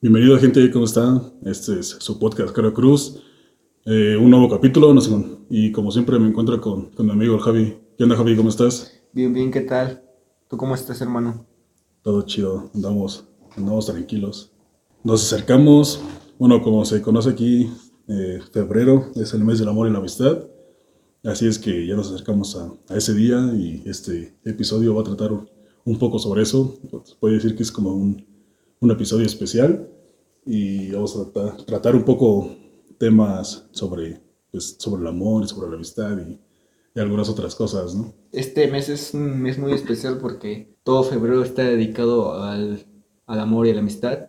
Bienvenido gente, ¿cómo están? Este es su podcast Caro Cruz. Eh, un nuevo capítulo, no sé, y como siempre me encuentro con, con mi amigo el Javi. ¿Qué onda Javi? ¿Cómo estás? Bien, bien, ¿qué tal? ¿Tú cómo estás, hermano? Todo chido, andamos, andamos tranquilos. Nos acercamos, bueno, como se conoce aquí, eh, febrero es el mes del amor y la amistad. Así es que ya nos acercamos a, a ese día y este episodio va a tratar un poco sobre eso. Puede decir que es como un, un episodio especial y vamos a tratar, tratar un poco temas sobre, pues, sobre el amor y sobre la amistad y, y, algunas otras cosas, ¿no? Este mes es un mes muy especial porque todo febrero está dedicado al, al amor y a la amistad.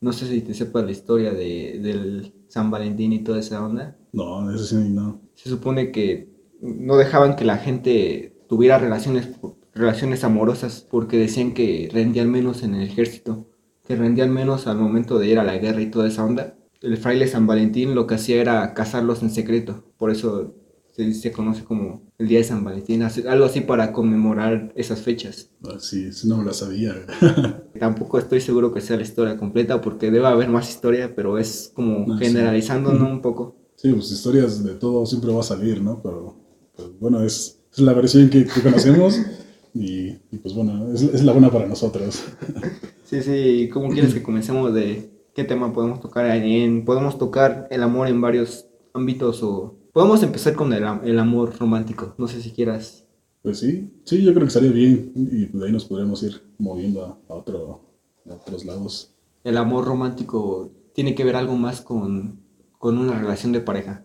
No sé si te sepas la historia de, del San Valentín y toda esa onda. No, eso sí, no. Se supone que no dejaban que la gente tuviera relaciones, relaciones amorosas porque decían que rendían menos en el ejército, que rendían menos al momento de ir a la guerra y toda esa onda. El fraile San Valentín lo que hacía era casarlos en secreto, por eso se, se conoce como el Día de San Valentín, algo así para conmemorar esas fechas. Sí, eso no la sabía. Tampoco estoy seguro que sea la historia completa porque debe haber más historia, pero es como Ah, sí. generalizando, ¿no? Un poco. Sí, pues historias de todo siempre va a salir, ¿no? Pero, pues, bueno, es, es la versión que, que conocemos y, y, pues bueno, es, es la buena para nosotros. Sí, sí, ¿cómo quieres que comencemos de qué tema podemos tocar? En, podemos tocar el amor en varios ámbitos o podemos empezar con el, am- el amor romántico. No sé si quieras. Pues sí, sí, yo creo que estaría bien y de ahí nos podremos ir moviendo a, a otro, a otros lados. El amor romántico tiene que ver algo más con, con una relación de pareja.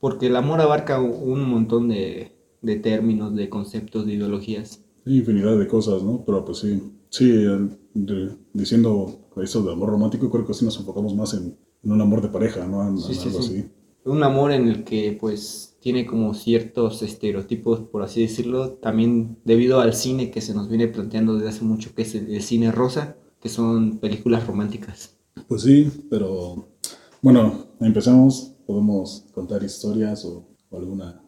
Porque el amor abarca un montón de, de términos, de conceptos, de ideologías. Hay infinidad de cosas, ¿no? Pero pues sí, sí, el- de- diciendo eso de amor romántico, creo que sí nos enfocamos más en, en un amor de pareja, ¿no? En, Sí, en sí, algo sí. así. Un amor en el que pues tiene como ciertos estereotipos, por así decirlo, también debido al cine que se nos viene planteando desde hace mucho, que es el, el cine rosa, que son películas románticas. Pues sí, pero bueno, empezamos, podemos contar historias o, o alguna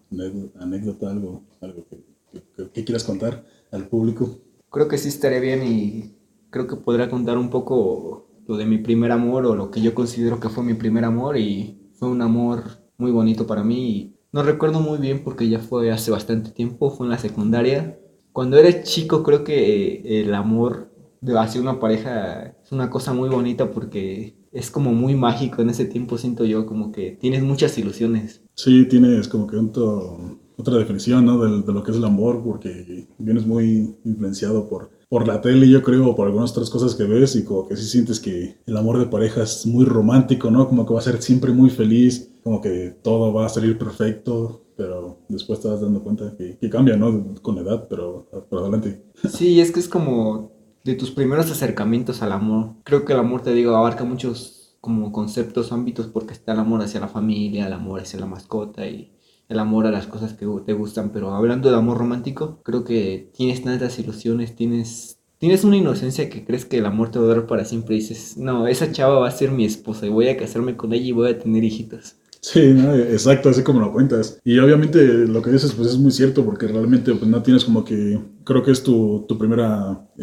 anécdota, algo, algo que, que- que- que quieras contar al público. Creo que sí estaría bien y creo que podría contar un poco lo de mi primer amor o lo que yo considero que fue mi primer amor y fue un amor muy bonito para mí no recuerdo muy bien porque ya fue hace bastante tiempo, fue en la secundaria. Cuando eres chico creo que eh, el amor hacia una pareja es una cosa muy bonita porque es como muy mágico en ese tiempo siento yo como que tienes muchas ilusiones. Sí, tienes como que otro- otra definición, ¿no? De, de lo que es el amor, porque vienes muy influenciado por, por la tele, yo creo, o por algunas otras cosas que ves, y como que sí sientes que el amor de pareja es muy romántico, ¿no? Como que va a ser siempre muy feliz, como que todo va a salir perfecto, pero después te vas dando cuenta que, que cambia, ¿no? Con la edad, pero por adelante. Sí, es que es como de tus primeros acercamientos al amor. Creo que el amor, te digo, abarca muchos como conceptos, ámbitos, porque está el amor hacia la familia, el amor hacia la mascota y el amor a las cosas que te gustan. Pero hablando de amor romántico, creo que tienes tantas ilusiones, tienes, tienes una inocencia que crees que el amor te va a durar para siempre y dices, no, esa chava va a ser mi esposa y voy a casarme con ella y voy a tener hijitos. Sí, ¿no? exacto, así como lo cuentas. Y obviamente lo que dices pues es muy cierto porque realmente pues no tienes como que, creo que es tu, tu primer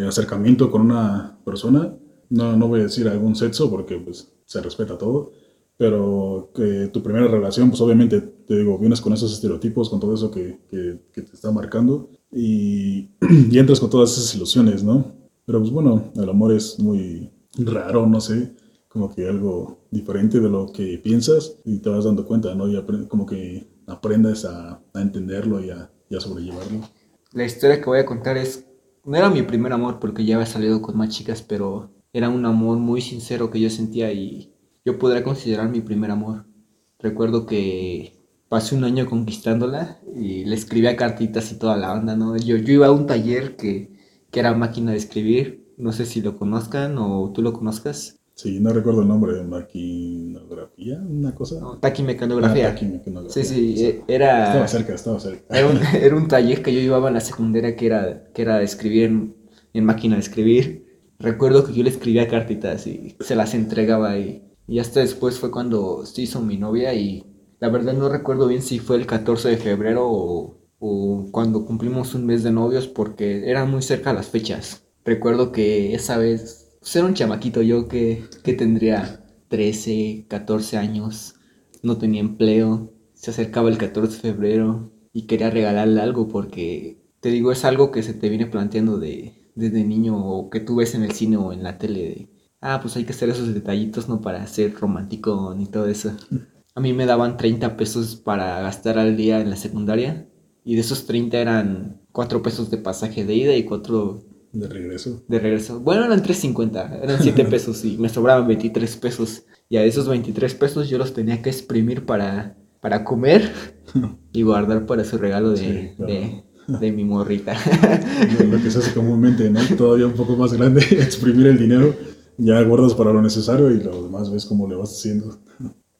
acercamiento con una persona. No, no voy a decir algún sexo porque pues se respeta todo, pero que tu primera relación pues obviamente, te digo, vienes con esos estereotipos, con todo eso que, que, que te está marcando y, y entras con todas esas ilusiones, ¿no? Pero pues bueno, el amor es muy raro, no sé como que algo diferente de lo que piensas y te vas dando cuenta, ¿no? Y como que aprendes a, a entenderlo y a, y a sobrellevarlo. La historia que voy a contar es, no era mi primer amor porque ya había salido con más chicas, pero era un amor muy sincero que yo sentía y yo podría considerar mi primer amor. Recuerdo que pasé un año conquistándola y le escribía cartitas y toda la onda, ¿no? Yo, yo iba a un taller que, que era máquina de escribir, no sé si lo conozcan o tú lo conozcas, Sí, no recuerdo el nombre, maquinografía, una cosa. no, taquimecanografía. Ah, taquimecanografía, Sí, sí, eh, era... Estaba cerca, estaba cerca. Era un, era un taller que yo llevaba en la secundaria que era, que era escribir en, en máquina de escribir. Recuerdo que yo le escribía cartitas y se las entregaba y, y hasta después fue cuando se hizo mi novia y la verdad no recuerdo bien si fue el 14 de febrero o, cuando cumplimos un mes de novios porque eran muy cerca las fechas. Recuerdo que esa vez pues era un chamaquito yo que, que tendría 13, 14 años, no tenía empleo, se acercaba el 14 de febrero y quería regalarle algo porque, te digo, es algo que se te viene planteando de, desde niño o que tú ves en el cine o en la tele de, ah, pues hay que hacer esos detallitos, ¿no? Para ser romántico ni todo eso. A mí me daban 30 pesos para gastar al día en la secundaria y de esos 30 eran 4 pesos de pasaje de ida y 4 De regreso. de regreso. Bueno, eran 3.50, eran 7 pesos y me sobraban 23 pesos. Y a esos 23 pesos yo los tenía que exprimir para, para comer y guardar para su regalo de, Sí, claro. de, de mi morrita. Lo que se hace comúnmente, ¿no? Todavía un poco más grande, exprimir el dinero, ya guardas para lo necesario y lo demás ves cómo le vas haciendo.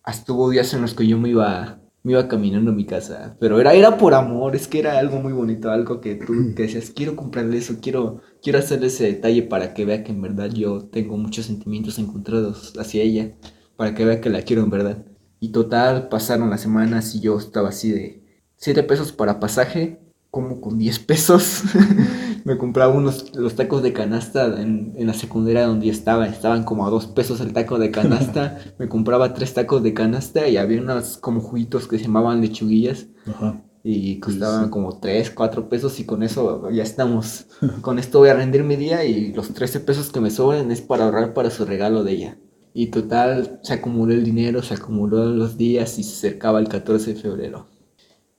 Hasta hubo días en los que yo me iba, me iba caminando a mi casa, pero era, era por amor, es que era algo muy bonito, algo que tú que decías, quiero comprarle eso, quiero, quiero hacerle ese detalle para que vea que en verdad yo tengo muchos sentimientos encontrados hacia ella, para que vea que la quiero en verdad. Y total, pasaron las semanas y yo estaba así de 7 pesos para pasaje, como con 10 pesos. me compraba unos los tacos de canasta en, en la secundaria donde estaba, estaban como a 2 pesos el taco de canasta. me compraba tres tacos de canasta y había unos como juguitos que se llamaban lechuguillas Ajá. y costaban sí. como 3, 4 pesos y con eso ya estamos. con esto voy a rendir mi día y los 13 pesos que me sobran es para ahorrar para su regalo de ella. Y total, se acumuló el dinero, se acumuló los días y se acercaba el 14 de febrero.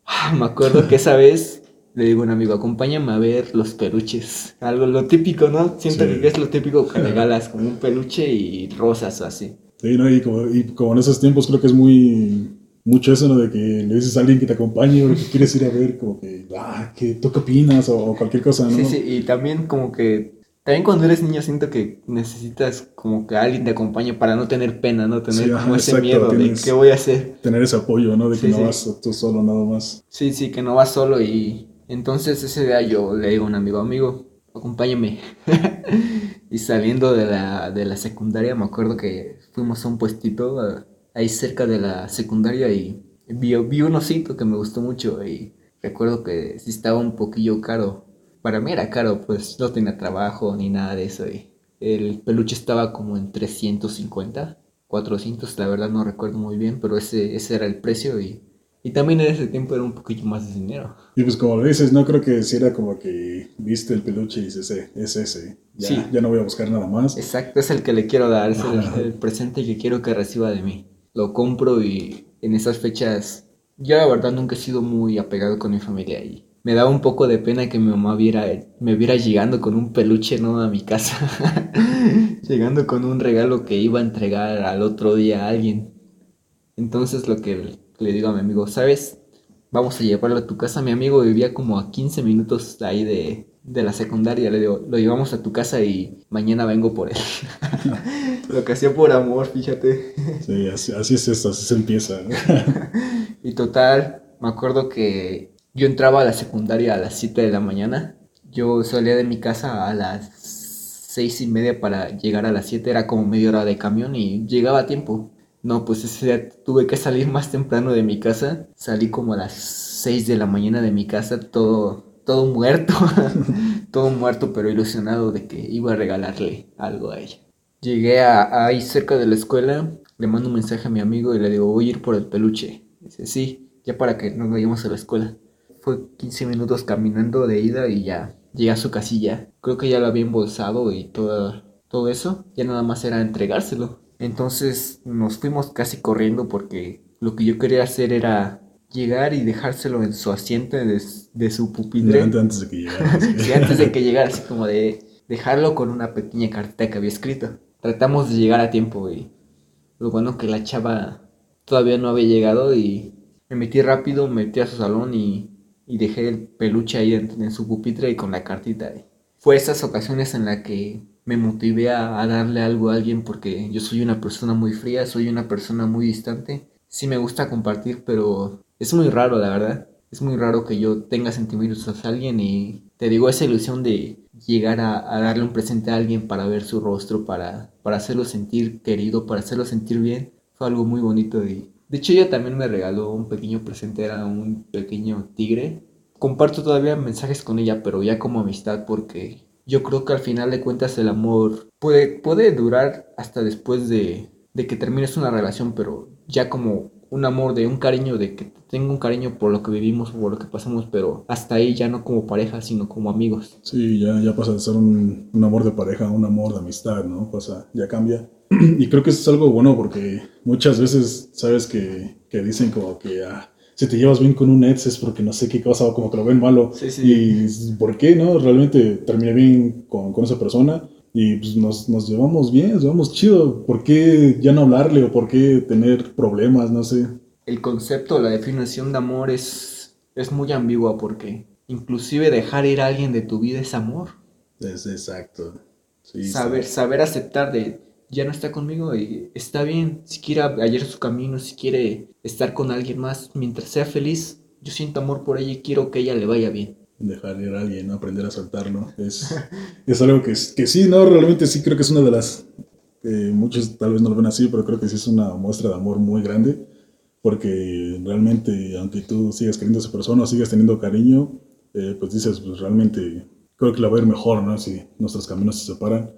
Ah, Me acuerdo que esa vez le digo a un amigo, acompáñame a ver los peluches. Algo lo típico, ¿no? Siento Sí. que es lo típico que regalas, como un peluche y rosas o así. Sí, ¿no? Y como, y como en esos tiempos creo que es muy mucho eso, ¿no? De que le dices a alguien que te acompañe o que quieres ir a ver, como que, ah, que ¿tú qué opinas? O, cualquier cosa, ¿no? Sí, sí, y también como que, también cuando eres niño siento que necesitas como que alguien te acompañe para no tener pena, ¿no? Tener Sí, como ajá, ese exacto, miedo de qué voy a hacer. Tener ese apoyo, ¿no? De que Sí, no sí. vas tú solo nada más. Sí, sí, que no vas solo y entonces ese día yo le digo a un amigo, amigo, acompáñame. y saliendo de la, de la secundaria me acuerdo que fuimos a un puestito ahí cerca de la secundaria y vi, vi un osito que me gustó mucho y recuerdo que sí estaba un poquillo caro. Para mí era caro, pues no tenía trabajo ni nada de eso y el peluche estaba como en 350, 400, la verdad no recuerdo muy bien, pero ese, ese era el precio y... Y también en ese tiempo era un poquillo más de dinero. Y pues como lo dices, no creo que si era como que viste el peluche y dices, eh, es ese. Ya, Sí. ya no voy a buscar nada más. Exacto, es el que le quiero dar, es el presente que quiero que reciba de mí. Lo compro y en esas fechas, yo la verdad nunca he sido muy apegado con mi familia y me daba un poco de pena que mi mamá viera, me viera llegando con un peluche, ¿no? A mi casa. llegando con un regalo que iba a entregar al otro día a alguien. Entonces lo que le digo a mi amigo, ¿sabes? Vamos a llevarlo a tu casa. Mi amigo vivía como a 15 minutos de ahí de, de la secundaria. Le digo, lo llevamos a tu casa y mañana vengo por él. lo que hacía por amor, fíjate. Sí, así, así es esto, así se empieza. ¿no? Y total, me acuerdo que yo entraba a la secundaria a las 7 de la mañana. Yo salía de mi casa a las seis y media para llegar a las 7. Era como media hora de camión y llegaba a tiempo. No, pues ese día tuve que salir más temprano de mi casa. Salí como a las 6 de la mañana de mi casa, todo, todo muerto. todo muerto, pero ilusionado de que iba a regalarle algo a ella. Llegué a, ahí cerca de la escuela, le mando un mensaje a mi amigo y le digo, voy a ir por el peluche. Dice, sí, ya para que nos vayamos a la escuela. Fue 15 minutos caminando de ida y ya llegué a su casilla. Creo que ya lo había embolsado y todo, todo eso. Ya nada más era entregárselo. Entonces nos fuimos casi corriendo porque lo que yo quería hacer era llegar y dejárselo en su asiento de, de su pupitre. Antes, antes de que llegara. sí. Antes de que llegara, así como de dejarlo con una pequeña carta que había escrito. Tratamos de llegar a tiempo y lo bueno que la chava todavía no había llegado y me metí rápido, me metí a su salón y, y dejé el peluche ahí en, en su pupitre y con la cartita. Fue esas ocasiones en las que me motivé a, darle algo a alguien porque yo soy una persona muy fría, soy una persona muy distante. Sí me gusta compartir, pero es muy raro, la verdad. Es muy raro que yo tenga sentimientos hacia alguien y te digo esa ilusión de llegar a, darle un presente a alguien para ver su rostro, para, para hacerlo sentir querido, para hacerlo sentir bien. Fue algo muy bonito de hecho ella también me regaló un pequeño presente, era un pequeño tigre. Comparto todavía mensajes con ella, pero ya como amistad porque yo creo que al final de cuentas el amor puede, puede durar hasta después de, de que termines una relación, pero ya como un amor, de un cariño, de que tengo un cariño por lo que vivimos, por lo que pasamos, pero hasta ahí ya no como pareja, sino como amigos. Sí, ya, ya pasa de ser un, un amor de pareja a un amor de amistad, ¿no? Pasa, ya cambia. y creo que eso es algo bueno porque muchas veces, sabes que, que dicen como que, ah, si te llevas bien con un ex es porque no sé qué cosa, como que lo ven malo. Sí, sí. Y ¿por qué, no? Realmente terminé bien con, con esa persona y pues nos, nos llevamos bien, nos llevamos chido. ¿Por qué ya no hablarle o por qué tener problemas? No sé. El concepto, la definición de amor es, es muy ambigua porque inclusive dejar ir a alguien de tu vida es amor. Es exacto. Sí, saber, saber aceptar de ya no está conmigo y está bien, si quiere hallar su camino, si quiere estar con alguien más, mientras sea feliz, yo siento amor por ella y quiero que ella le vaya bien. Dejar ir a alguien, ¿no? aprender a soltarlo. Es, es algo que, que sí, no, realmente sí creo que es una de las, eh, muchos tal vez no lo ven así, pero creo que sí es una muestra de amor muy grande, porque realmente, aunque tú sigas queriendo a esa persona sigas teniendo cariño, eh, pues dices, pues realmente creo que la va a ir mejor, ¿no? Si nuestros caminos se separan.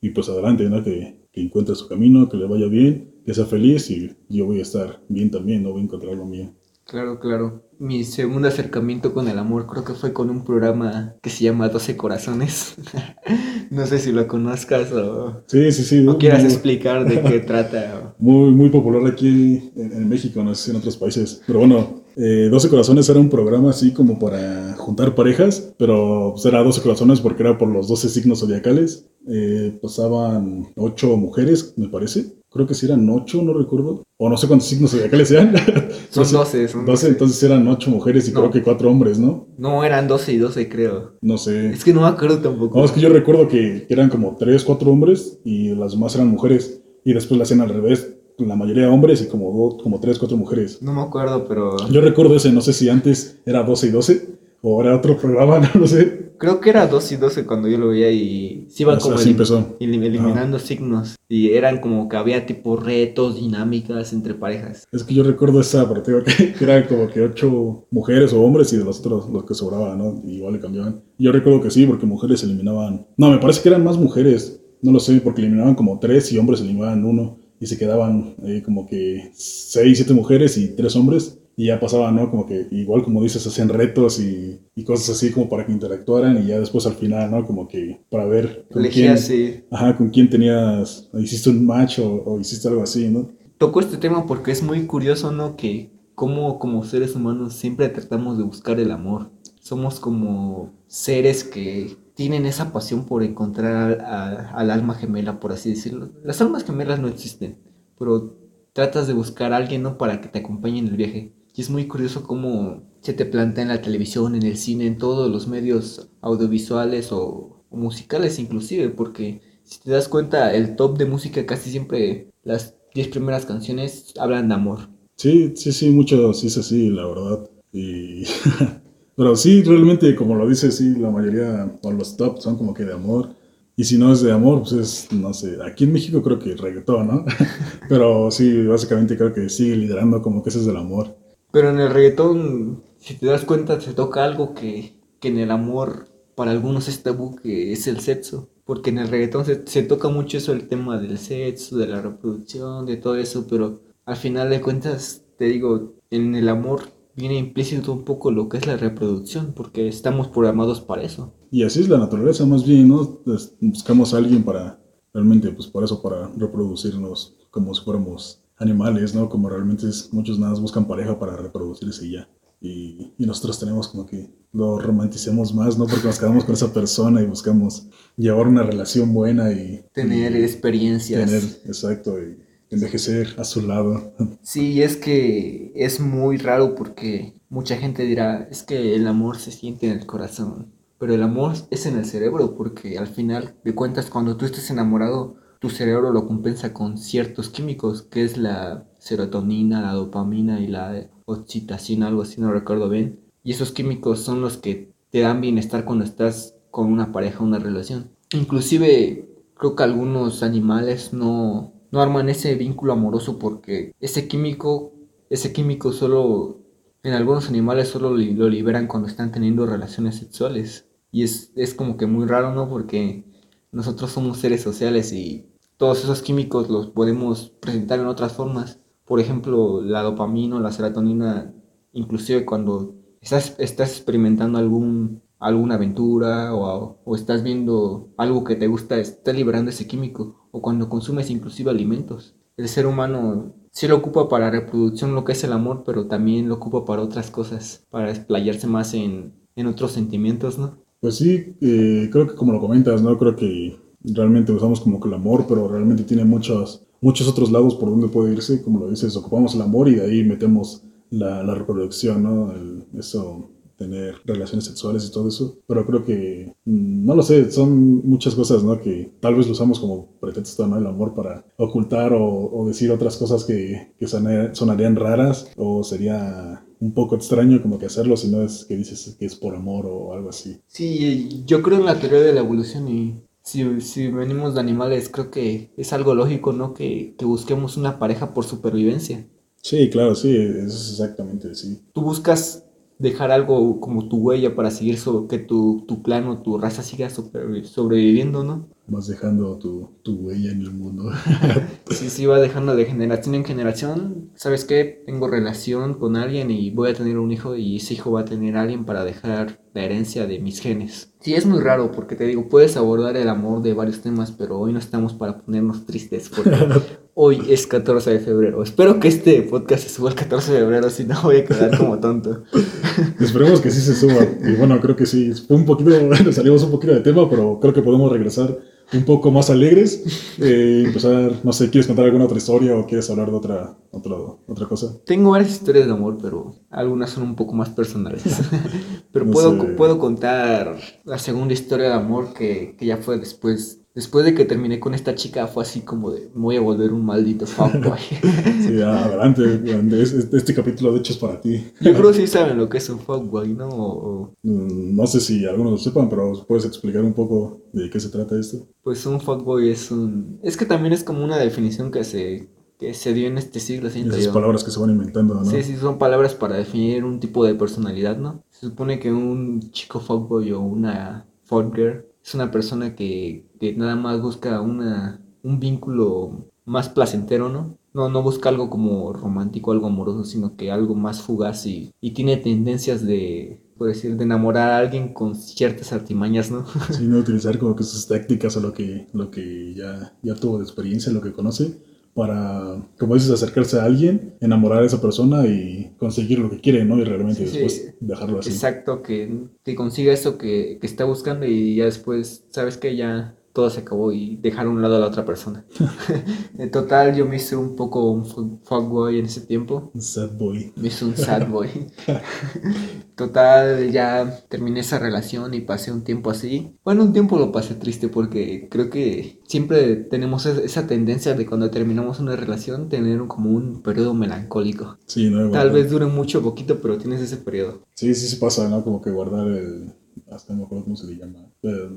Y pues adelante, ¿no? Que, que encuentre su camino, que le vaya bien, que sea feliz y yo voy a estar bien también, no voy a encontrar lo mío. Claro, claro. Mi segundo acercamiento con el amor creo que fue con un programa que se llama 12 Corazones. no sé si lo conozcas o, sí, sí, sí, o quieras explicar de qué trata. Muy, muy popular aquí en, en, México, no sé si en otros países. Pero bueno, eh, 12 Corazones era un programa así como para juntar parejas, pero pues, era 12 Corazones porque era por los 12 signos zodiacales. Eh, pasaban 8 mujeres, me parece. Creo que si eran 8, no recuerdo. O no sé cuántos signos zodiacales eran. son 12, son 12. entonces eran 8 mujeres y no. creo que 4 hombres, ¿no? No, eran 12 y 12, creo. No sé. Es que no me acuerdo tampoco. No, es que yo recuerdo que eran como 3, 4 hombres y las demás eran mujeres. Y después la hacían al revés la mayoría hombres y como, dos, como tres, cuatro mujeres. No me acuerdo, pero... Yo recuerdo ese, no sé si antes era 12 y 12 o era otro programa, no lo sé. Creo que era 12 y 12 cuando yo lo veía y se iban como eliminando signos y eran como que había tipo retos, dinámicas entre parejas. Es que yo recuerdo esa partida que, que eran como que ocho mujeres o hombres y de los otros los que sobraban, ¿no? Y igual le cambiaban. Yo recuerdo que sí, porque mujeres eliminaban... No, me parece que eran más mujeres, no lo sé, porque eliminaban como tres y hombres eliminaban uno y se quedaban eh, como que seis, siete mujeres y tres hombres. Y ya pasaban, ¿no? Como que igual como dices, hacían retos y, y, cosas así como para que interactuaran y ya después al final, ¿no? Como que para ver con quién, sí. ajá, con quién tenías, hiciste un match o, o, hiciste algo así, ¿no? Toco este tema porque es muy curioso, ¿no? Que como como seres humanos siempre tratamos de buscar el amor. Somos como seres que tienen esa pasión por encontrar a, a, al alma gemela, por así decirlo. Las almas gemelas no existen, pero tratas de buscar a alguien, ¿no? Para que te acompañe en el viaje. Y es muy curioso cómo se te plantea en la televisión, en el cine, en todos los medios audiovisuales o, musicales inclusive, porque si te das cuenta, el top de música casi siempre, las 10 primeras canciones hablan de amor. Sí, sí, sí, mucho sí es así, la verdad. Y... Pero sí, realmente, como lo dice, sí, la mayoría, o los top son como que de amor. Y si no es de amor, pues es, no sé, aquí en México creo que reggaetón, ¿no? Pero sí, básicamente creo que sigue liderando como que ese es del amor. Pero en el reggaetón, si te das cuenta, se toca algo que, que en el amor para algunos es tabú, que es el sexo. Porque en el reggaetón se, toca mucho eso, el tema del sexo, de la reproducción, de todo eso, pero al final de cuentas, te digo, en el amor viene implícito un poco lo que es la reproducción, porque estamos programados para eso. Y así es la naturaleza, más bien, ¿no? Buscamos a alguien para, realmente, pues por eso, para reproducirnos como si fuéramos animales, ¿no? Como realmente es, muchos nada más buscan pareja para reproducirse y ya. Y, y, nosotros tenemos como que lo romanticemos más, ¿no? Porque nos quedamos con esa persona y buscamos llevar una relación buena y... Tener y, experiencias. Tener, exacto, y envejecer a su lado. Sí, es que es muy raro porque mucha gente dirá, es que el amor se siente en el corazón, pero el amor es en el cerebro porque al final de cuentas cuando tú estés enamorado, tu cerebro lo compensa con ciertos químicos, que es la serotonina, la dopamina y la oxitocina, algo así, no recuerdo bien. Y esos químicos son los que te dan bienestar cuando estás con una pareja, una relación. Inclusive creo que algunos animales no, no arman ese vínculo amoroso porque ese químico, ese químico solo, en algunos animales solo lo liberan cuando están teniendo relaciones sexuales. Y es, es como que muy raro, ¿no? Porque nosotros somos seres sociales y todos esos químicos los podemos presentar en otras formas. Por ejemplo, la dopamina, la serotonina, inclusive cuando estás, estás experimentando algún, alguna aventura o, o, estás viendo algo que te gusta, estás liberando ese químico. O cuando consumes inclusive alimentos. El ser humano sí lo ocupa para reproducción, lo que es el amor, pero también lo ocupa para otras cosas, para explayarse más en, en otros sentimientos, ¿no? Pues sí, eh, creo que como lo comentas, ¿no? Creo que realmente usamos como que el amor, pero realmente tiene muchos, muchos otros lados por donde puede irse, como lo dices, ocupamos el amor y de ahí metemos la, la reproducción, ¿no? El, eso tener relaciones sexuales y todo eso, pero creo que, mm, no lo sé, son muchas cosas, ¿no? Que tal vez lo usamos como pretexto, ¿no? El amor para ocultar o, o decir otras cosas que, que sonarían raras o sería un poco extraño como que hacerlo si no es que dices que es por amor o algo así. Sí, yo creo en la teoría de la evolución y si, si venimos de animales creo que es algo lógico, ¿no? Que, que busquemos una pareja por supervivencia. Sí, claro, sí, eso es exactamente, sí. Tú buscas dejar algo como tu huella para seguir so, que tu, tu clan o tu raza siga sobreviviendo, ¿no? Vas dejando tu, tu, huella en el mundo. sí, sí, va dejando de generación en generación. ¿Sabes qué? Tengo relación con alguien y voy a tener un hijo y ese hijo va a tener a alguien para dejar la herencia de mis genes. Sí, es muy raro porque te digo, puedes abordar el amor de varios temas, pero hoy no estamos para ponernos tristes porque hoy es 14 de febrero. Espero que este podcast se suba el 14 de febrero, si no voy a quedar como tonto. Esperemos que sí se suba. Y bueno, creo que sí. Fue un poquito, salimos un poquito de tema, pero creo que podemos regresar un poco más alegres. Eh, empezar, no sé, ¿quieres contar alguna otra historia o quieres hablar de otra, otra, otra cosa? Tengo varias historias de amor, pero algunas son un poco más personales. pero puedo, puedo contar la segunda historia de amor que, que ya fue después Después de que terminé con esta chica, fue así como de, voy a volver un maldito fuckboy. sí, adelante, este, este, capítulo de hecho es para ti. Yo creo que sí saben lo que es un fuckboy, ¿no? Mm, no sé si algunos lo sepan, pero ¿puedes explicar un poco de qué se trata esto? Pues un fuckboy es un... Es que también es como una definición que se, que se dio en este siglo. ¿sí? Esas palabras que se van inventando, ¿no? Sí, sí, son palabras para definir un tipo de personalidad, ¿no? Se supone que un chico fuckboy o una fuckgirl es una persona que, que nada más busca una, un vínculo más placentero, ¿no? No, no busca algo como romántico, algo amoroso, sino que algo más fugaz y, y tiene tendencias de, por decir, de enamorar a alguien con ciertas artimañas, ¿no? Sí, no utilizar como que sus tácticas o lo que, lo que ya, ya tuvo de experiencia, lo que conoce, para, como dices, acercarse a alguien, enamorar a esa persona y conseguir lo que quiere, ¿no? Y realmente después dejarlo así. Exacto, que, consiga eso que, que, está buscando y ya después, ¿sabes que Ya todo se acabó y dejar a un lado a la otra persona. en total, yo me hice un poco un fuckboy en ese tiempo. Un sad boy. Me hice un sad boy. total, ya terminé esa relación y pasé un tiempo así. Bueno, un tiempo lo pasé triste porque creo que siempre tenemos esa tendencia de cuando terminamos una relación tener como un periodo melancólico. Sí, no, Tal vez dure mucho o poquito, pero tienes ese periodo. Sí, sí se pasa, ¿no? Como que guardar el hasta no me acuerdo cómo se le llama.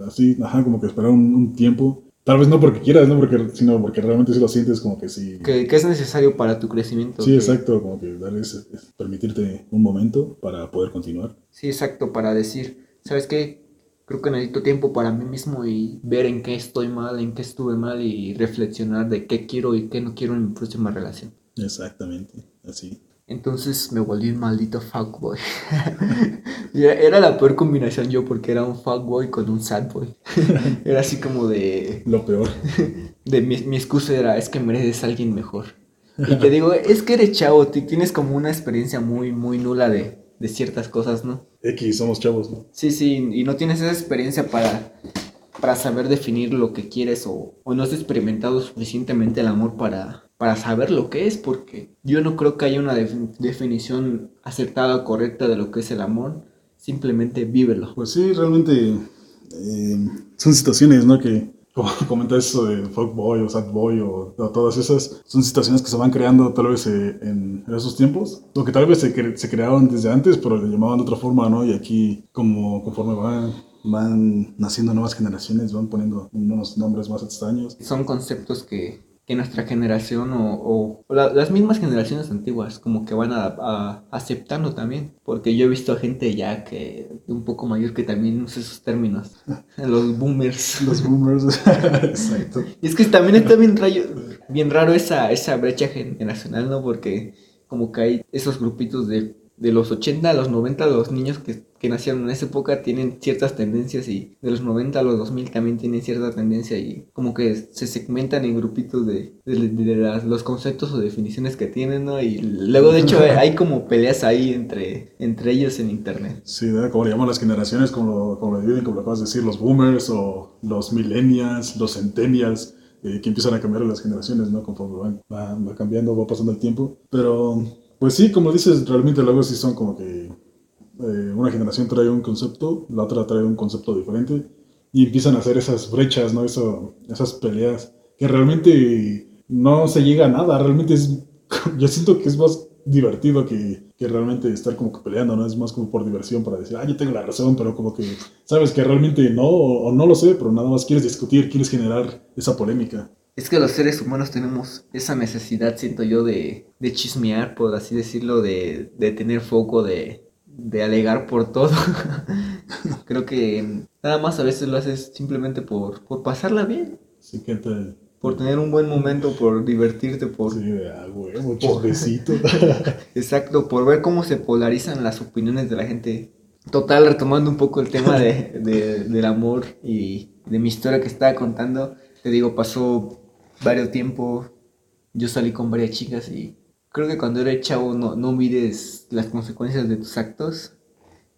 así, ajá, como que esperar un, tiempo. Tal vez no porque quieras, no porque, sino porque realmente si lo sientes como que sí. Que, que es necesario para tu crecimiento. Sí, exacto, como que darles, permitirte un momento para poder continuar. Sí, exacto, para decir, ¿sabes qué? Creo que necesito tiempo para mí mismo y ver en qué estoy mal, en qué estuve mal y reflexionar de qué quiero y qué no quiero en mi próxima relación. Exactamente, así. Entonces me volví un maldito fuckboy. era la peor combinación yo porque era un fuckboy con un sadboy. era así como de... Lo peor. De mi, mi excusa era, es que mereces a alguien mejor. Y te digo, es que eres chavo, tienes como una experiencia muy, muy nula de, de ciertas cosas, ¿no? X, somos chavos, ¿no? Sí, sí, y no tienes esa experiencia para, para saber definir lo que quieres o, o no has experimentado suficientemente el amor para, para saber lo que es, porque yo no creo que haya una definición acertada o correcta de lo que es el amor, simplemente vívelo. Pues sí, realmente eh, son situaciones, ¿no? Que, como comentas eso de fuckboy o sadboy o, o, todas esas, son situaciones que se van creando tal vez eh, en, esos tiempos, o que tal vez se, se, crearon desde antes, pero le llamaban de otra forma, ¿no? Y aquí, como conforme van van naciendo nuevas generaciones, van poniendo unos nombres más extraños. Son conceptos que que nuestra generación o, las mismas generaciones antiguas como que van a, aceptando también. Porque yo he visto a gente ya que un poco mayor que también usa esos términos. Los boomers. Los boomers, exacto. Y es que también está bien, bien raro esa, esa brecha generacional, ¿no? Porque como que hay esos grupitos de de los 80 a los 90 los niños que, nacieron en esa época tienen ciertas tendencias y de los 90 a los 2000 también tienen cierta tendencia y como que se segmentan en grupitos de, los conceptos o definiciones que tienen, ¿no? Y luego de hecho hay como peleas ahí entre, entre ellos en internet. Sí, como le llaman las generaciones, como lo, como lo dividen, como lo acabas de decir, los boomers o los millennials, los centennials. Eh, que empiezan a cambiar las generaciones, ¿no? Conforme va, va cambiando, va pasando el tiempo. Pero pues sí, como dices, realmente luego sí son como que eh, una generación trae un concepto, la otra trae un concepto diferente y empiezan a hacer esas brechas, ¿no? Eso, esas peleas que realmente no se llega a nada, realmente es, yo siento que es más divertido que, que realmente estar como que peleando, ¿no? Es más como por diversión, para decir, ah, yo tengo la razón, pero como que sabes que realmente no, o no lo sé, pero nada más quieres discutir, quieres generar esa polémica. Es que los seres humanos tenemos esa necesidad, siento yo, de, de chismear, por así decirlo, de, de tener foco, de, de alegar por todo. Creo que nada más a veces lo haces simplemente por, por pasarla bien. Sí, que te... Por tener un buen momento, por divertirte, por... Sí, ah, huevo, chismecito. Exacto, por ver cómo se polarizan las opiniones de la gente. Total, retomando un poco el tema de, de, del amor y de mi historia que estaba contando, te digo, pasó varios tiempo, yo salí con varias chicas y creo que cuando eres chavo no, no mides las consecuencias de tus actos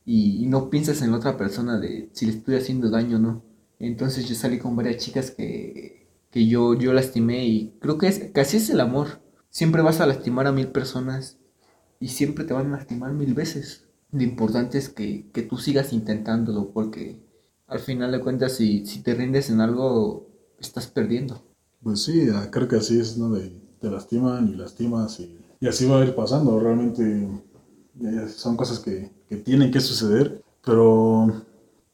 y, no piensas en la otra persona de si le estoy haciendo daño o no. Entonces yo salí con varias chicas que, que yo, yo lastimé y creo que, es, casi es el amor. Siempre vas a lastimar a mil personas y siempre te van a lastimar mil veces. Lo importante es que, que tú sigas intentándolo porque al final de cuentas si, si te rindes en algo estás perdiendo. Pues sí, creo que así es, ¿no? De, te lastiman y lastimas y, y así va a ir pasando. Realmente son cosas que, que tienen que suceder, pero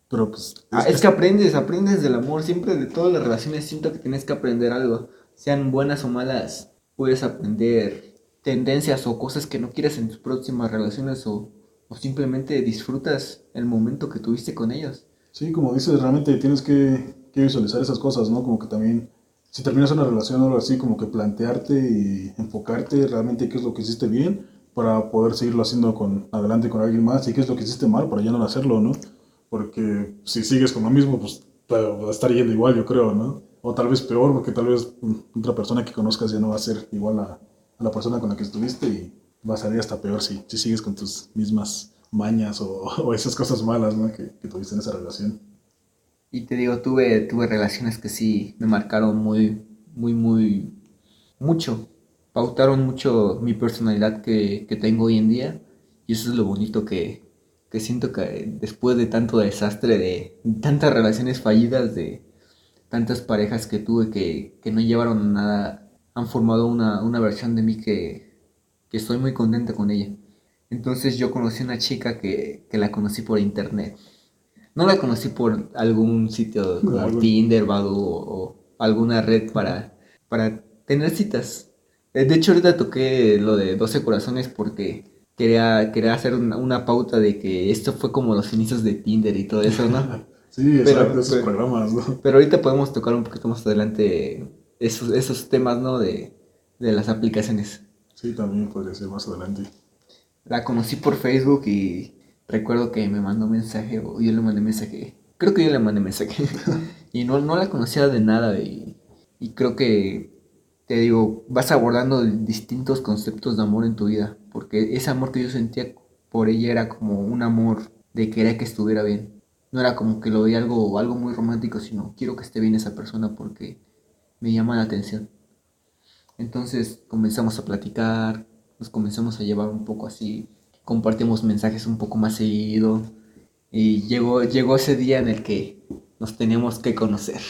pero pues... Ah, es, que aprendes, aprendes del amor, siempre de todas las relaciones siento que tienes que aprender algo, sean buenas o malas, puedes aprender tendencias o cosas que no quieras en tus próximas relaciones o, o simplemente disfrutas el momento que tuviste con ellos. Sí, como dices, realmente tienes que, que visualizar esas cosas, ¿no? Como que también si terminas una relación o algo así, como que plantearte y enfocarte realmente qué es lo que hiciste bien para poder seguirlo haciendo con adelante con alguien más y qué es lo que hiciste mal para ya no hacerlo, ¿no? Porque si sigues con lo mismo, pues va a estar yendo igual, yo creo, ¿no? O tal vez peor, porque tal vez otra persona que conozcas ya no va a ser igual a, la persona con la que estuviste y va a salir hasta peor si, si sigues con tus mismas mañas o, esas cosas malas, ¿no? Que, que tuviste en esa relación. Y te digo, tuve, tuve relaciones que sí me marcaron muy, muy, muy, mucho. Pautaron mucho mi personalidad que, tengo hoy en día. Y eso es lo bonito que, siento que después de tanto desastre, de tantas relaciones fallidas, de tantas parejas que tuve que, no llevaron nada, han formado una, versión de mí que, que estoy muy contenta con ella. Entonces yo conocí a una chica que, que la conocí por internet no la conocí por algún sitio como Tinder, Badoo o, alguna red para, para tener citas. Eh, de hecho, ahorita toqué lo de 12 corazones porque quería, quería hacer una, pauta de que esto fue como los inicios de Tinder y todo eso, ¿no? sí, exacto, esos programas, ¿no? Pero ahorita podemos tocar un poquito más adelante esos, esos temas, ¿no? De, de las aplicaciones. Sí, también podría ser más adelante. La conocí por Facebook y recuerdo que me mandó mensaje o yo le mandé mensaje. Creo que yo le mandé mensaje. y no, no la conocía de nada y, y creo que, te digo, vas abordando distintos conceptos de amor en tu vida. Porque ese amor que yo sentía por ella era como un amor de querer que estuviera bien. No era como que lo veía algo, algo muy romántico, sino quiero que esté bien esa persona porque me llama la atención. Entonces comenzamos a platicar, nos comenzamos a llevar un poco así compartimos mensajes un poco más seguido. Y llegó, llegó ese día en el que nos teníamos que conocer.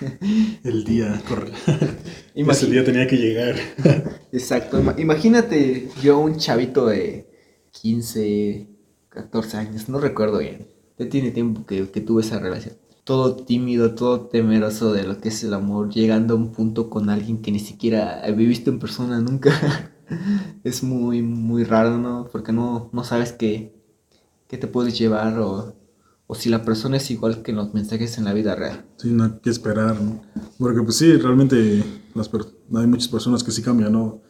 El día, ese día tenía que llegar. Exacto. Imagínate yo, un chavito de 15, 14 años, no recuerdo bien. Ya tiene tiempo que, que tuve esa relación. todo tímido, todo temeroso de lo que es el amor, llegando a un punto con alguien que ni siquiera he visto en persona nunca. Es muy, muy raro, ¿no? Porque no, no sabes qué, qué te puedes llevar o, o, si la persona es igual que los mensajes en la vida real. Sí, no hay que esperar, ¿no? Porque pues sí, realmente las hay muchas personas que sí cambian, ¿no?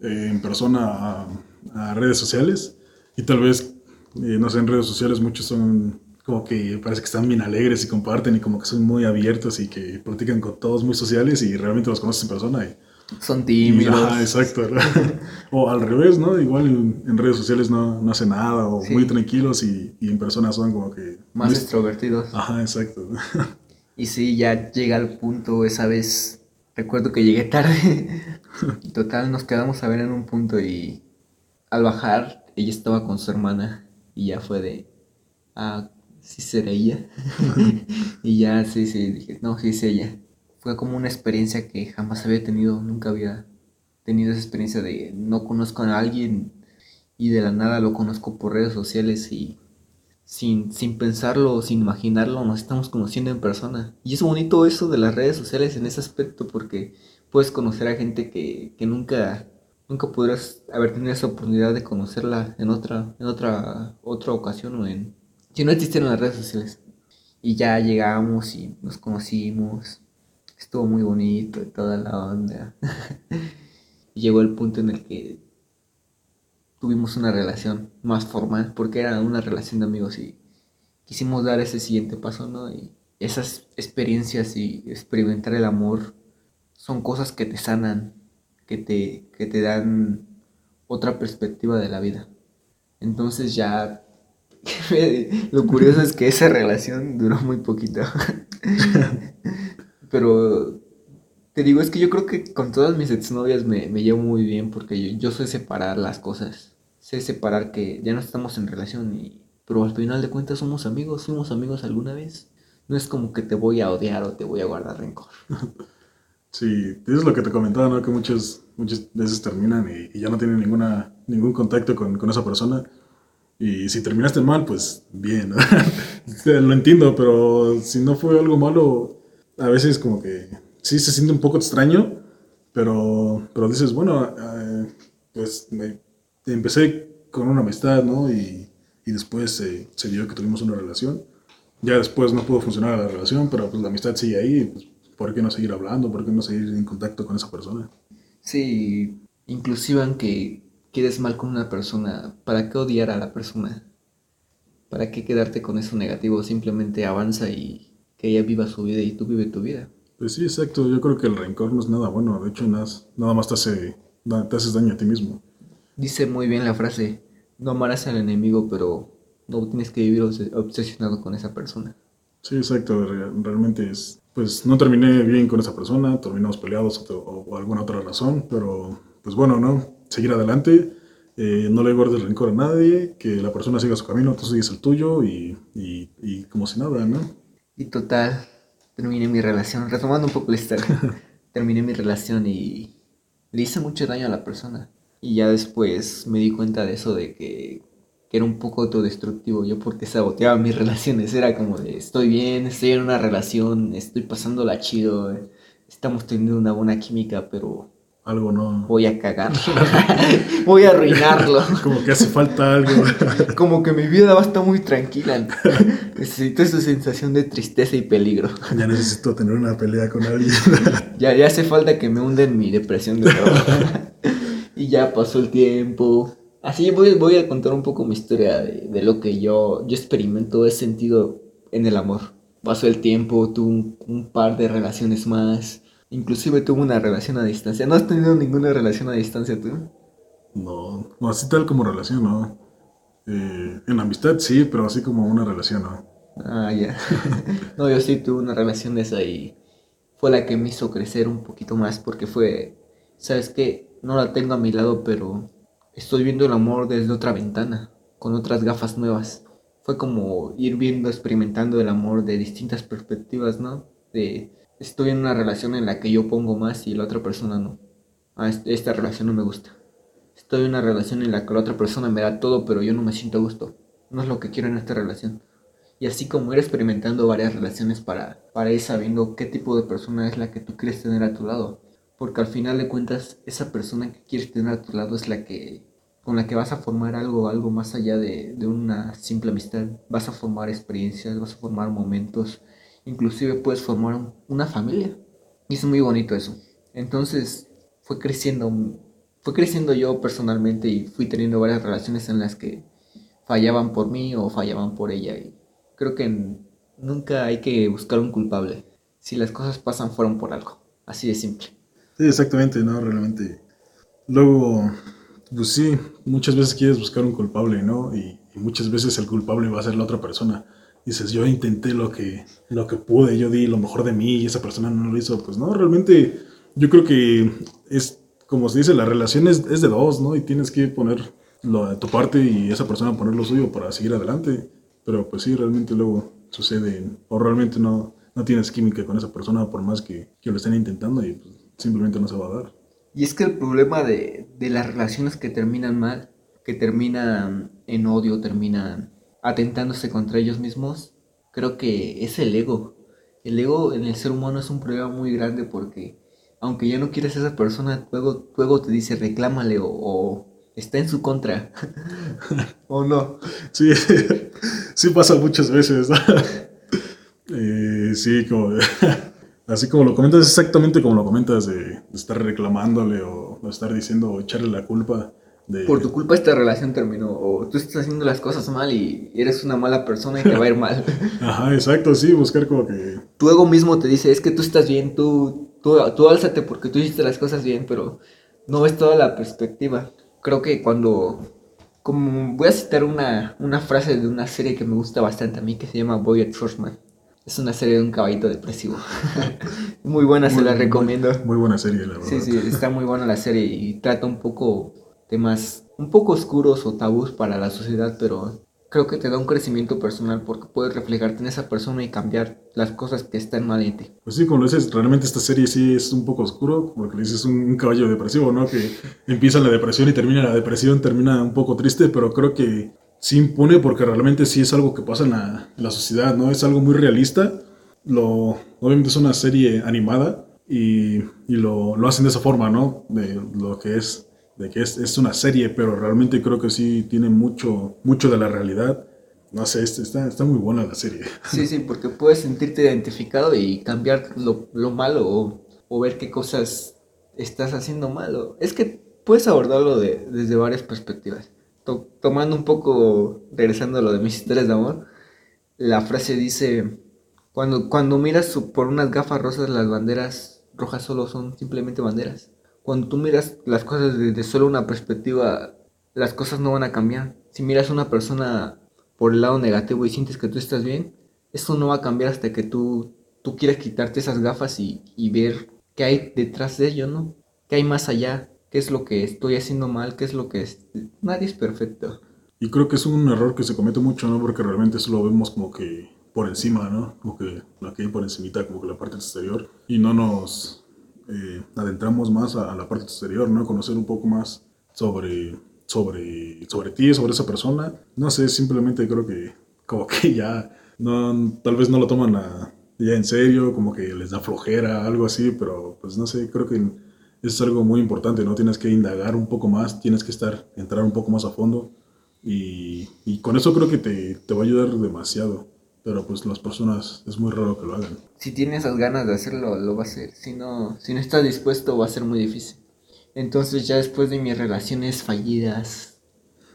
Eh, en persona a, redes sociales y tal vez, eh, no sé, en redes sociales muchos son como que parece que están bien alegres y comparten y como que son muy abiertos y que platican con todos muy sociales y realmente los conoces en persona y son tímidos. Ah, exacto. o al revés, ¿no? Igual en, redes sociales no, no hacen nada o muy tranquilos y, y, en persona son como que... Más extrovertidos. Ajá, exacto. y sí, ya llega al punto esa vez, recuerdo que llegué tarde. Total, nos quedamos a ver en un punto y al bajar ella estaba con su hermana y ya fue de... Ah, sí será ella. y ya, sí, sí, dije, no, sí es ella fue como una experiencia que jamás había tenido, nunca había tenido esa experiencia de no conozco a alguien y de la nada lo conozco por redes sociales y sin, sin pensarlo, sin imaginarlo, nos estamos conociendo en persona. Y es bonito eso de las redes sociales en ese aspecto porque puedes conocer a gente que, nunca, nunca podrás haber tenido esa oportunidad de conocerla en otra, en otra, otra ocasión o en... Si no existieron las redes sociales. Y ya llegamos y nos conocimos estuvo muy bonito y toda la onda. llegó el punto en el que tuvimos una relación más formal, porque era una relación de amigos y quisimos dar ese siguiente paso, ¿no? Y esas experiencias y experimentar el amor son cosas que te sanan, que te, que te dan otra perspectiva de la vida. Entonces ya lo curioso es que esa relación duró muy poquito. Pero te digo, es que yo creo que con todas mis exnovias me, me llevo muy bien porque yo, sé separar las cosas. Sé separar que ya no estamos en relación y... Pero al final de cuentas somos amigos, fuimos amigos alguna vez. No es como que te voy a odiar o te voy a guardar rencor. Sí, es lo que te comentaba, ¿no? Que muchas, muchas veces terminan y, ya no tienen ninguna, ningún contacto con, con, esa persona. Y si terminaste mal, pues bien, lo entiendo, pero si no fue algo malo, a veces como que sí se siente un poco extraño, pero, pero dices, bueno, eh, pues me, empecé con una amistad, ¿no? Y, y después se dio que tuvimos una relación. Ya después no pudo funcionar la relación, pero pues la amistad sigue ahí, pues, ¿por qué no seguir hablando? ¿Por qué no seguir en contacto con esa persona? Sí, inclusive aunque quedes mal con una persona, ¿para qué odiar a la persona? ¿Para qué quedarte con eso negativo? Simplemente avanza y que ella viva su vida y tú vive tu vida. Pues sí, exacto. Yo creo que el rencor no es nada bueno. De hecho, nada, nada más te, hace, te haces daño a ti mismo. Dice muy bien la frase, no amarás al enemigo, pero no tienes que vivir obsesionado con esa persona. Sí, exacto. Realmente es, pues no terminé bien con esa persona, terminamos peleados o, o alguna otra razón, pero pues bueno, ¿no? Seguir adelante. Eh, no le guardes rencor a nadie, que la persona siga su camino, tú sigues el tuyo y, y, y como si nada, ¿no? Y total, terminé mi relación, retomando un poco la historia, terminé mi relación y le hice mucho daño a la persona. Y ya después me di cuenta de eso, de que, era un poco autodestructivo. Yo porque saboteaba mis relaciones. Era como de, estoy bien, estoy en una relación, estoy pasándola chido, estamos teniendo una buena química, pero algo no. Voy a cagar. Voy a arruinarlo. Como que hace falta algo. Como que mi vida va a estar muy tranquila. Necesito esa sensación de tristeza y peligro. Ya necesito tener una pelea con alguien. ya, ya hace falta que me hunda en mi depresión de y ya pasó el tiempo. Así voy, voy a contar un poco mi historia de, lo que yo, yo experimento, he sentido en el amor. Pasó el tiempo, tuve un par de relaciones más Inclusive tuvo una relación a distancia. ¿No has tenido ninguna relación a distancia tú? No, no así tal como relación, no. Eh, en amistad sí, pero así como una relación, no. Ah, ya. no, yo sí tuve una relación de esa y fue la que me hizo crecer un poquito más porque fue, ¿sabes qué? No la tengo a mi lado, pero estoy viendo el amor desde otra ventana, con otras gafas nuevas. Fue como ir viendo, experimentando el amor de distintas perspectivas, ¿no? De estoy en una relación en la que yo pongo más y la otra persona no. Ah, esta relación no me gusta. Estoy en una relación en la que la otra persona me da todo, pero yo no me siento a gusto. No es lo que quiero en esta relación. Y así como ir experimentando varias relaciones para, para ir sabiendo qué tipo de persona es la que tú quieres tener a tu lado. Porque al final de cuentas, esa persona que quieres tener a tu lado es la que con la que vas a formar algo, algo más allá de, de una simple amistad. Vas a formar experiencias, vas a formar momentos, inclusive puedes formar una familia. Y es muy bonito eso. Entonces fue creciendo, fue creciendo yo personalmente y fui teniendo varias relaciones en las que fallaban por mí o fallaban por ella. Y creo que nunca hay que buscar un culpable. Si las cosas pasan fueron por algo. Así de simple. Sí, exactamente, no, realmente. Luego, pues sí, muchas veces quieres buscar un culpable, ¿no? Y, muchas veces el culpable va a ser la otra persona. Dices, yo intenté lo que, lo que pude, yo di lo mejor de mí y esa persona no lo hizo. Pues no, realmente yo creo que es, como se dice, la relación es, de dos, ¿no? Y tienes que poner lo, de tu parte y esa persona poner lo suyo para seguir adelante. Pero pues sí, realmente luego sucede, o realmente no, no tienes química con esa persona por más que, que lo estén intentando y pues, simplemente no se va a dar. Y es que el problema de, las relaciones que terminan mal, que terminan en odio, terminan atentándose contra ellos mismos, creo que es el ego. El ego en el ser humano es un problema muy grande porque aunque ya no quieres a esa persona, luego, luego te dice reclámale o, está en su contra. ¿O no? Sí, sí pasa muchas veces. Eh, sí. Así como lo comentas, exactamente como lo comentas, de, estar reclamándole o, estar diciendo o echarle la culpa. De... Por tu culpa esta relación terminó, o tú estás haciendo las cosas mal y eres una mala persona y te va a ir mal. Ajá, exacto, sí, buscar como que... Tu ego mismo te dice, es que tú estás bien, tú, tú, tú álzate porque tú hiciste las cosas bien, pero no ves toda la perspectiva. Creo que cuando... Como voy a citar una, una frase de una serie que me gusta bastante a mí, que se llama Boy Horseman es una serie de un caballito depresivo. muy buena, se la recomiendo. Muy, buena serie, la verdad. Sí, sí, está muy buena la serie y trata un poco temas un poco oscuros o tabús para la sociedad, pero creo que te da un crecimiento personal porque puedes reflejarte en esa persona y cambiar las cosas que están mal en ti. Pues sí, como lo dices, realmente esta serie sí es un poco oscuro, porque le dices un, caballo depresivo, ¿no? Que empieza la depresión y termina la depresión, termina un poco triste, pero creo que sí impone porque realmente sí es algo que pasa en la, sociedad, ¿no? Es algo muy realista. Lo, obviamente es una serie animada y, lo, hacen de esa forma, ¿no? De lo que es, de que es, una serie, pero realmente creo que sí tiene mucho, mucho de la realidad. No sé, está, está muy buena la serie. Sí, sí, porque puedes sentirte identificado y cambiar lo, malo o, o, ver qué cosas estás haciendo malo. Es que puedes abordarlo de, desde varias perspectivas tomando un poco, regresando a lo de mis historias de amor, la frase dice, cuando, cuando miras por unas gafas rosas, las banderas rojas solo son simplemente banderas. Cuando tú miras las cosas desde solo una perspectiva, las cosas no van a cambiar. Si miras a una persona por el lado negativo y sientes que tú estás bien, eso no va a cambiar hasta que tú, tú quieras quitarte esas gafas y, y ver qué hay detrás de ello, ¿no? ¿Qué hay más allá? qué es lo que estoy haciendo mal, qué es lo que. Nadie es perfecto. Y creo que es un error que se comete mucho, ¿no? Porque realmente eso lo vemos como que por encima, ¿no? Como que la que hay por encimita, como que la parte exterior. Y no nos eh, adentramos más a, la parte exterior, ¿no? Conocer un poco más sobre, sobre, sobre ti, sobre esa persona. No sé, simplemente creo que como que ya no, tal vez no lo toman ya en serio, como que les da flojera, algo así, pero pues no sé, creo que es algo muy importante, ¿no? Tienes que indagar un poco más, tienes que estar, entrar un poco más a fondo y, con eso creo que te, va a ayudar demasiado. Pero pues las personas es muy raro que lo hagan. Si tienes esas ganas de hacerlo, lo va a hacer. Si no, si no estás dispuesto, va a ser muy difícil. Entonces ya después de mis relaciones fallidas,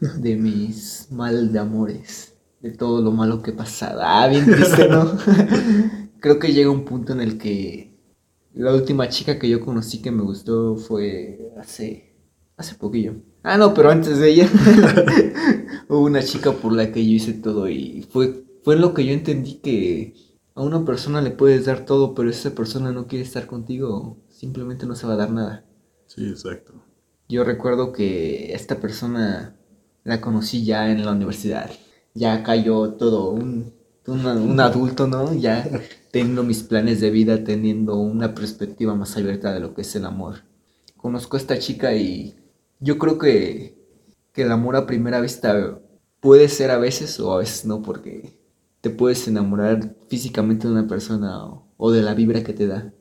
de mis mal de amores, de todo lo malo que he pasado, ah, bien triste, ¿no? Creo que llega un punto en el que la última chica que yo conocí que me gustó fue hace, hace poquillo. Ah, no, pero antes de ella hubo una chica por la que yo hice todo y fue, fue lo que yo entendí que a una persona le puedes dar todo, pero esa persona no quiere estar contigo, simplemente no se va a dar nada. Sí, exacto. Yo recuerdo que esta persona la conocí ya en la universidad. Ya cayó todo un, un adulto, ¿no? Ya teniendo mis planes de vida, teniendo una perspectiva más abierta de lo que es el amor. Conozco a esta chica y yo creo que, que el amor a primera vista puede ser a veces o a veces no, porque te puedes enamorar físicamente de una persona o, de la vibra que te da.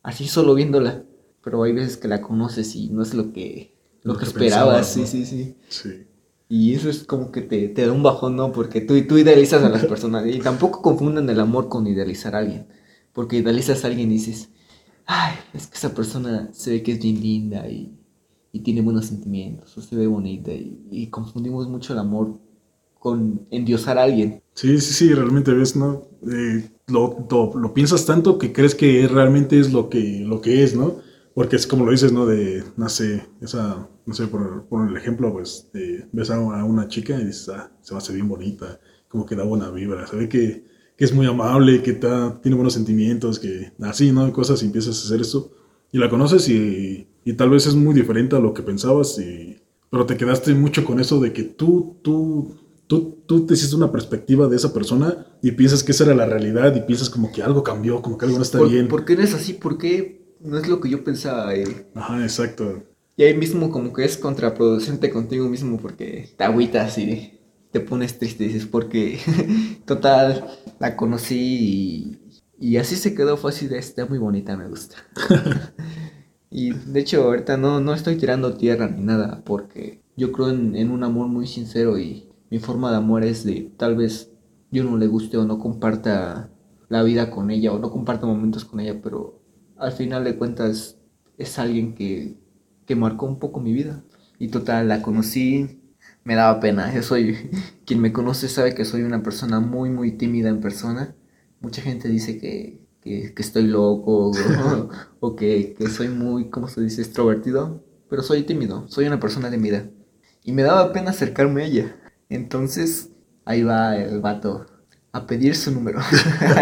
Así solo viéndola. Pero hay veces que la conoces y no es lo que, lo, que, esperabas. Sí, sí, sí. Sí. Y eso es como que te, te, da un bajón, ¿no? Porque tú, tú idealizas a las personas. Y tampoco confundan el amor con idealizar a alguien. Porque idealizas a alguien y dices, ay, es que esa persona se ve que es bien linda y, y tiene buenos sentimientos, o se ve bonita. Y, confundimos mucho el amor con endiosar a alguien. Sí, sí, sí, realmente ves, ¿no? Eh, lo, lo, piensas tanto que crees que realmente es lo que, lo que es, ¿no? Porque es como lo dices, ¿no? De, no sé, esa, no sé, por, por el ejemplo, pues, ves a una chica y dices, ah, se va a hacer bien bonita, como que da buena vibra, se ve que, que es muy amable, que tiene buenos sentimientos, que así, ¿no? Cosas y empiezas a hacer eso. Y la conoces y, y tal vez es muy diferente a lo que pensabas, y, pero te quedaste mucho con eso de que tú, tú, tú, tú te hiciste una perspectiva de esa persona y piensas que esa era la realidad y piensas como que algo cambió, como que algo no está bien. ¿Por qué eres así? ¿Por qué no es lo que yo pensaba. Eh. Ajá, exacto. Y ahí mismo como que es contraproducente contigo mismo porque te agüitas y te pones triste, dices, porque total, la conocí y, así se quedó fácil, está muy bonita, me gusta. y de hecho ahorita no, no estoy tirando tierra ni nada, porque yo creo en, en un amor muy sincero y mi forma de amor es de tal vez yo no le guste o no comparta la vida con ella o no comparta momentos con ella, pero al final de cuentas es alguien que, que marcó un poco mi vida. Y total, la conocí, me daba pena. Yo soy, quien me conoce sabe que soy una persona muy, muy tímida en persona. Mucha gente dice que, que, estoy loco o, que, que, soy muy, ¿cómo se dice?, extrovertido. Pero soy tímido, soy una persona tímida. Y me daba pena acercarme a ella. Entonces, ahí va el vato a pedir su número.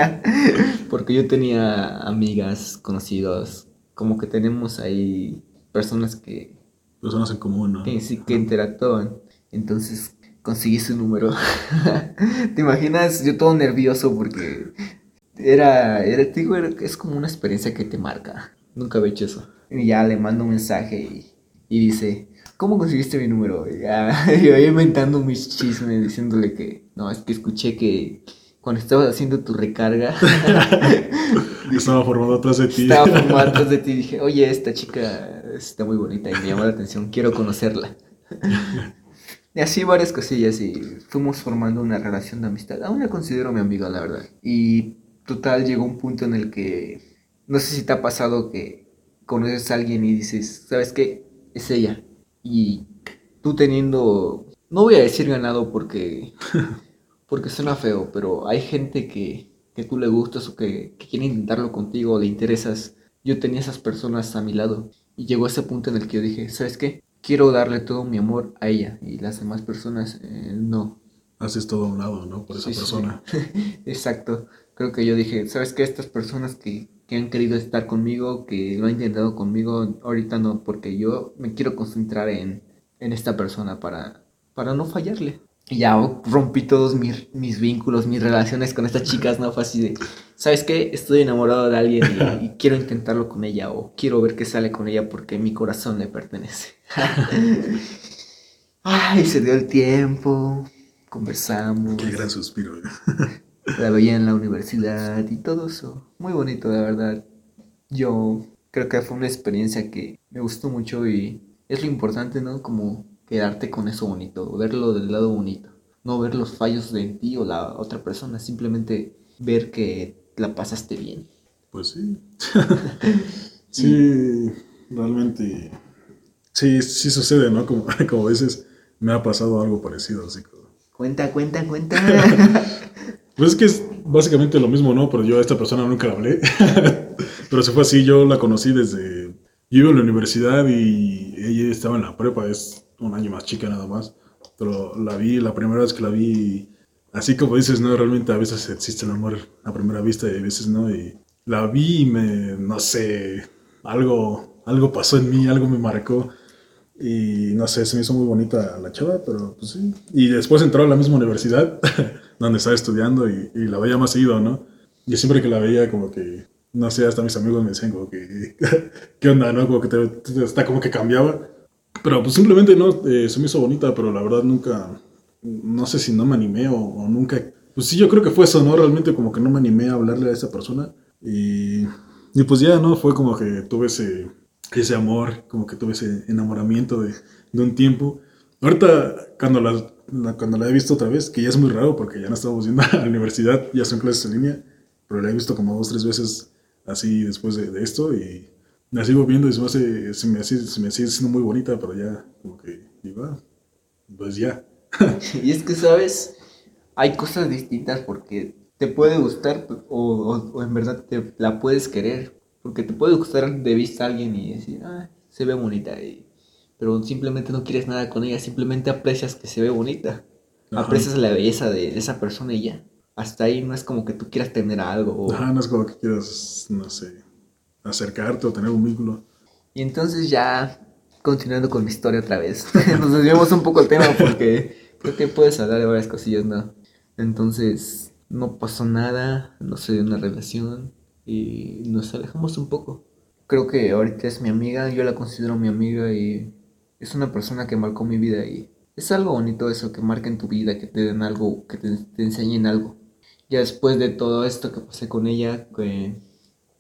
Porque yo tenía amigas, conocidos, como que tenemos ahí personas que... Personas en común, ¿no? Que sí, que interactúan. Entonces conseguí su número. ¿Te imaginas? Yo todo nervioso porque era, era, digo, es como una experiencia que te marca. Nunca había hecho eso. Y ya le mando un mensaje y, y dice, ¿cómo conseguiste mi número? Y ya, yo inventando mis chismes diciéndole que, no, es que escuché que cuando estabas haciendo tu recarga. estaba formado atrás de ti. Estaba formado atrás de ti y dije, oye, esta chica está muy bonita y me llamó la atención, quiero conocerla. y así varias cosillas y fuimos formando una relación de amistad. Aún la considero mi amiga, la verdad. Y total llegó un punto en el que, no sé si te ha pasado que conoces a alguien y dices, ¿sabes qué? Es ella. Y tú teniendo, no voy a decir ganado porque porque suena feo, pero hay gente que, que tú le gustas o que, quiere intentarlo contigo o le interesas. Yo tenía esas personas a mi lado y llegó ese punto en el que yo dije, ¿sabes qué? Quiero darle todo mi amor a ella y las demás personas eh, no. Haces todo a un lado, ¿no? Por esa persona. Exacto. Creo que yo dije, ¿sabes qué? Estas personas que, que han querido estar conmigo, que lo han intentado conmigo, ahorita no, porque yo me quiero concentrar en, en esta persona para, para no fallarle. Y ya rompí todos mis, mis, vínculos, mis relaciones con estas chicas, ¿no? Fue así de, ¿sabes qué? Estoy enamorado de alguien y, quiero intentarlo con ella o quiero ver qué sale con ella porque mi corazón le pertenece. Ay, se dio el tiempo, conversamos. Qué gran suspiro. la veía en la universidad y todo eso. Muy bonito, la verdad. Yo creo que fue una experiencia que me gustó mucho y es lo importante, ¿no? Como quedarte con eso bonito, verlo del lado bonito, no ver los fallos de ti o la otra persona, simplemente ver que la pasaste bien. Pues sí. sí, realmente. Sí, sí sucede, ¿no? Como, como veces me ha pasado algo parecido, así Cuenta, cuenta, cuenta. pues es que es básicamente lo mismo, ¿no? Pero yo a esta persona nunca la hablé. Pero se fue así, yo la conocí desde... Yo iba a la universidad y ella estaba en la prepa, es un año más chica nada más, pero la vi, la primera vez que la vi, así como dices, ¿no? Realmente a veces existe el amor a primera vista y a veces no, y la vi y me, no sé, algo, algo pasó en mí, algo me marcó. Y no sé, se me hizo muy bonita la chava, pero pues sí. Y después entró a la misma universidad donde estaba estudiando y, la veía más seguido, ¿no? Y siempre que la veía, como que, no sé, hasta mis amigos me decían, como que, ¿qué onda, no? Como que te, está como que cambiaba. Pero pues simplemente no, eh, se me hizo bonita, pero la verdad nunca, no sé si no me animé o, nunca pues sí, yo creo que fue eso, ¿no? Realmente como que no me animé a hablarle a esa persona. Y, y pues ya, ¿no? Fue como que tuve ese, ese amor, como que tuve ese enamoramiento de, de un tiempo. Ahorita, cuando la, cuando la he visto otra vez, que ya es muy raro porque ya no estamos yendo a la universidad, ya son clases en línea, pero la he visto como dos, tres veces así después de, de esto y la sigo viendo y se me, hace, se, me se me sigue siendo muy bonita, pero ya como que digo, ah, pues ya. y es que, ¿sabes? Hay cosas distintas porque te puede gustar o, o, en verdad te la puedes querer. Porque te puede gustar de vista a alguien y decir, ah, se ve bonita. Y, pero simplemente no quieres nada con ella, simplemente aprecias que se ve bonita. Aprecias la belleza de, esa persona y ya. Hasta ahí no es como que tú quieras tener algo. Ajá, no es como que quieras, no sé, acercarte o tener un vínculo. Y entonces ya, continuando con mi historia otra vez, nos desviamos un poco el tema porque creo que puedes hablar de varias cosillas, ¿no? Entonces, no pasó nada, no se dio una relación y nos alejamos un poco. Creo que ahorita es mi amiga, yo la considero mi amiga y es una persona que marcó mi vida y es algo bonito eso, que marquen tu vida, que te den algo, que te, enseñen algo. Ya después de todo esto que pasé con ella, que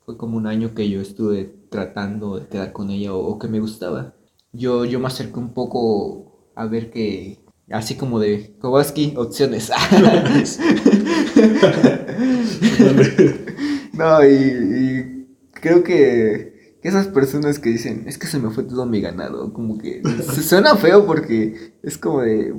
fue como un año que yo estuve tratando de quedar con ella o, que me gustaba. Yo, yo me acerqué un poco a ver que Así como de Kowalski, opciones. no, y, creo que, esas personas que dicen, es que se me fue todo mi ganado, como que suena feo porque es como de,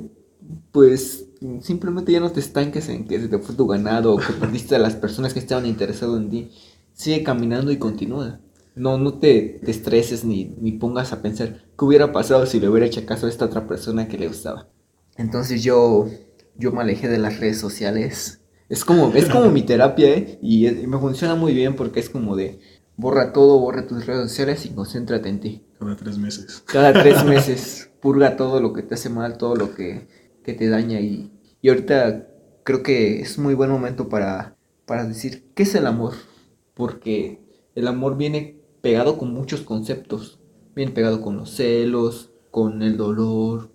pues simplemente ya no te estanques en que se te fue tu ganado o que perdiste a las personas que estaban interesadas en ti. Sigue caminando y continúa. No, no te, te estreses ni, ni pongas a pensar qué hubiera pasado si le hubiera hecho caso a esta otra persona que le gustaba. Entonces yo, yo me alejé de las redes sociales. Es como, es como mi terapia, ¿eh? Y, me funciona muy bien porque es como de borra todo, borra tus redes sociales y concéntrate en ti. Cada tres meses. Cada tres meses. Purga todo lo que te hace mal, todo lo que, que te daña. Y, y ahorita creo que es muy buen momento para, para decir, ¿qué es el amor? Porque el amor viene pegado con muchos conceptos. Viene pegado con los celos, con el dolor,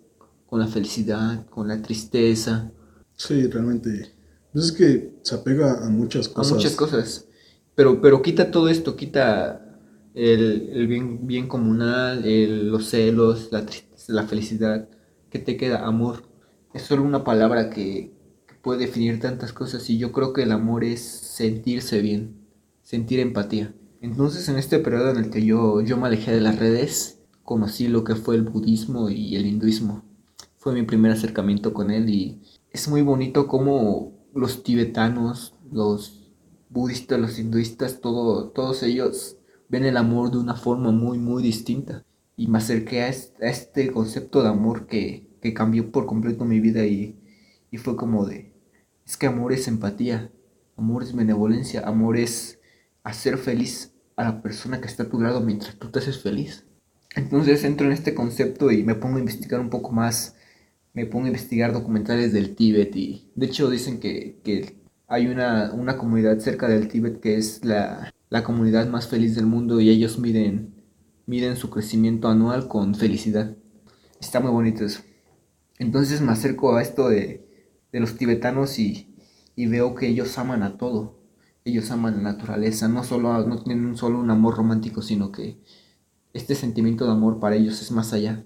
con la felicidad, con la tristeza. Sí, realmente. Pues es que se apega a muchas cosas. A muchas cosas. Pero, pero quita todo esto, quita el, bien, bien comunal, los celos, la tristeza, la felicidad. ¿Qué te queda? Amor. Es solo una palabra que, puede definir tantas cosas y yo creo que el amor es sentirse bien, sentir empatía. Entonces en este periodo en el que yo, yo me alejé de las redes, conocí lo que fue el budismo y el hinduismo fue mi primer acercamiento con él y es muy bonito como los tibetanos, los budistas, los hinduistas, todo, todos ellos ven el amor de una forma muy, muy distinta. Y me acerqué a este, concepto de amor que, que, cambió por completo mi vida y, y fue como de, es que amor es empatía, amor es benevolencia, amor es hacer feliz a la persona que está a tu lado mientras tú te haces feliz. Entonces entro en este concepto y me pongo a investigar un poco más me pongo a investigar documentales del Tíbet y de hecho dicen que, que hay una, una, comunidad cerca del Tíbet que es la, la, comunidad más feliz del mundo y ellos miden, miden su crecimiento anual con felicidad. Está muy bonito eso. Entonces me acerco a esto de, de los tibetanos y, y, veo que ellos aman a todo. Ellos aman la naturaleza, no, solo, no tienen solo un amor romántico, sino que este sentimiento de amor para ellos es más allá.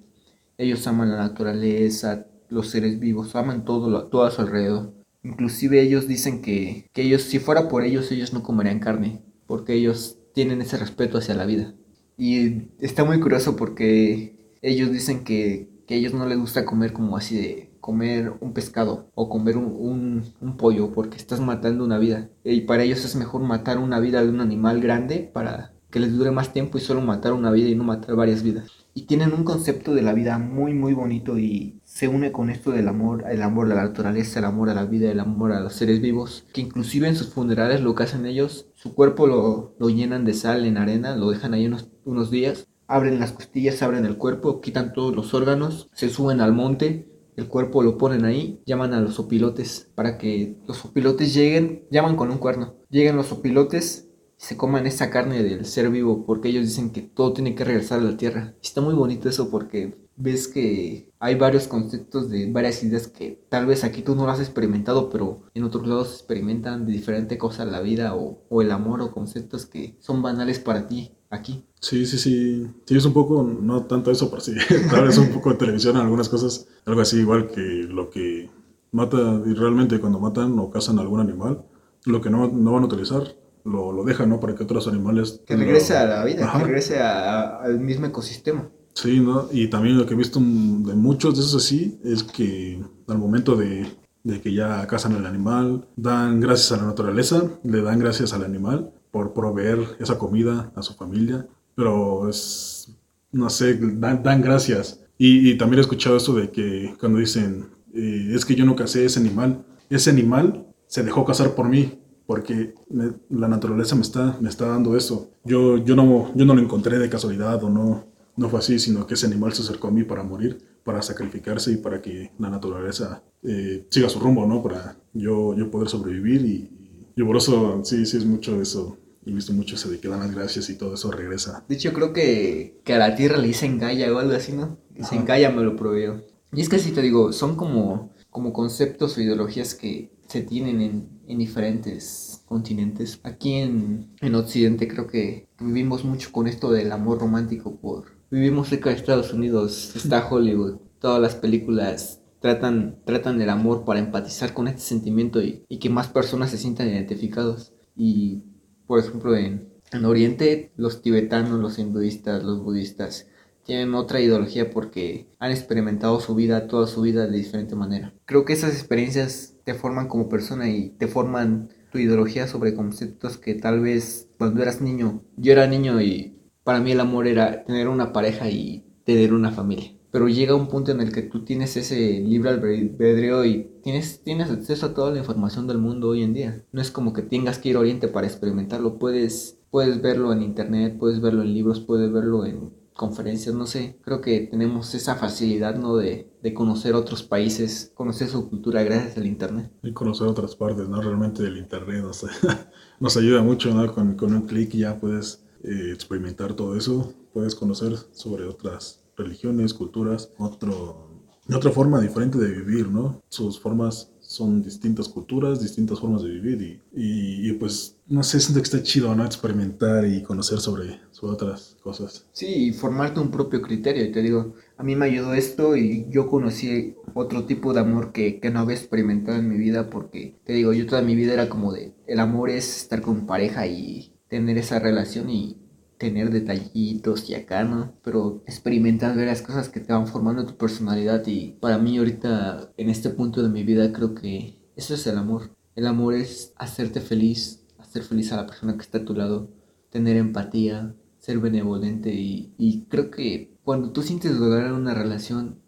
Ellos aman la naturaleza, los seres vivos, aman todo, todo a su alrededor. Inclusive ellos dicen que, que ellos, si fuera por ellos, ellos no comerían carne, porque ellos tienen ese respeto hacia la vida. Y está muy curioso porque ellos dicen que, que a ellos no les gusta comer como así de comer un pescado o comer un, un, un, pollo porque estás matando una vida. Y para ellos es mejor matar una vida de un animal grande para que les dure más tiempo y solo matar una vida y no matar varias vidas. Y tienen un concepto de la vida muy muy bonito y se une con esto del amor, el amor a la naturaleza, el amor a la vida, el amor a los seres vivos, que inclusive en sus funerales lo que hacen ellos, su cuerpo lo, llenan de sal en arena, lo dejan ahí unos, unos días, abren las costillas, abren el cuerpo, quitan todos los órganos, se suben al monte, el cuerpo lo ponen ahí, llaman a los opilotes para que los opilotes lleguen, llaman con un cuerno, lleguen los opilotes, se coman esa carne del ser vivo, porque ellos dicen que todo tiene que regresar a la tierra. Está muy bonito eso porque ves que hay varios conceptos de varias ideas que tal vez aquí tú no lo has experimentado, pero en otros lados experimentan de diferente cosa la vida o, el amor o conceptos que son banales para ti aquí. Sí, sí, sí. Sí, es un poco, no tanto eso, pero sí, tal vez un poco de televisión algunas cosas, algo así igual que lo que mata, y realmente cuando matan o cazan algún animal, lo que no, no van a utilizar, lo, lo dejan, ¿no? Para que otros animales... Que regrese a la vida, que regrese al mismo ecosistema. Sí, ¿no? Y también lo que he visto de muchos de esos así es que al momento de, de que ya cazan el animal, dan gracias a la naturaleza, le dan gracias al animal por proveer esa comida a su familia, pero es, no sé, dan, dan gracias. Y, y, también he escuchado esto de que cuando dicen, eh, es que yo no casé ese animal, ese animal se dejó cazar por mí, porque me, la naturaleza me está, me está dando eso. Yo, yo, no, yo no lo encontré de casualidad o no, no fue así, sino que ese animal se acercó a mí para morir, para sacrificarse y para que la naturaleza eh, siga su rumbo, ¿no? Para yo, yo poder sobrevivir y, y por eso sí, sí es mucho eso. He visto mucho eso de que dan las gracias y todo eso regresa. De hecho, creo que, que a la tierra le dicen Gaia o algo así, ¿no? Dicen Gaia me lo proveyó. Y es que si te digo, son como, como conceptos o ideologías que se tienen en, en diferentes continentes. Aquí en, en Occidente creo que vivimos mucho con esto del amor romántico por... Vivimos cerca de Estados Unidos, está Hollywood, todas las películas tratan, tratan el amor para empatizar con este sentimiento y, y que más personas se sientan identificados. Y, por ejemplo, en, en Oriente, los tibetanos, los hinduistas, los budistas, tienen otra ideología porque han experimentado su vida, toda su vida de diferente manera. Creo que esas experiencias te forman como persona y te forman tu ideología sobre conceptos que tal vez cuando eras niño, yo era niño y para mí el amor era tener una pareja y tener una familia. Pero llega un punto en el que tú tienes ese libre albedrío y tienes, tienes acceso a toda la información del mundo hoy en día. No es como que tengas que ir a Oriente para experimentarlo. Puedes, puedes verlo en internet, puedes verlo en libros, puedes verlo en conferencias, no sé, creo que tenemos esa facilidad, ¿no? De, de, conocer otros países, conocer su cultura gracias al Internet. Y conocer otras partes, ¿no? Realmente el Internet nos, nos ayuda mucho, ¿no? Con, con un clic ya puedes eh, experimentar todo eso, puedes conocer sobre otras religiones, culturas, otro, otra forma diferente de vivir, ¿no? Sus formas son distintas culturas, distintas formas de vivir y, y, pues no sé, siento que está chido, ¿no? Experimentar y conocer sobre, sobre otras cosas. Sí, y formarte un propio criterio. Te digo, a mí me ayudó esto y yo conocí otro tipo de amor que, que no había experimentado en mi vida porque, te digo, yo toda mi vida era como de, el amor es estar con pareja y tener esa relación y tener detallitos y acá, ¿no? Pero experimentar varias cosas que te van formando tu personalidad y para mí ahorita en este punto de mi vida creo que eso es el amor. El amor es hacerte feliz, hacer feliz a la persona que está a tu lado, tener empatía, ser benevolente y, y creo que cuando tú sientes dolor en una relación,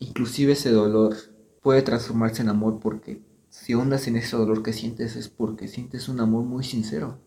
inclusive ese dolor puede transformarse en amor porque si ondas en ese dolor que sientes es porque sientes un amor muy sincero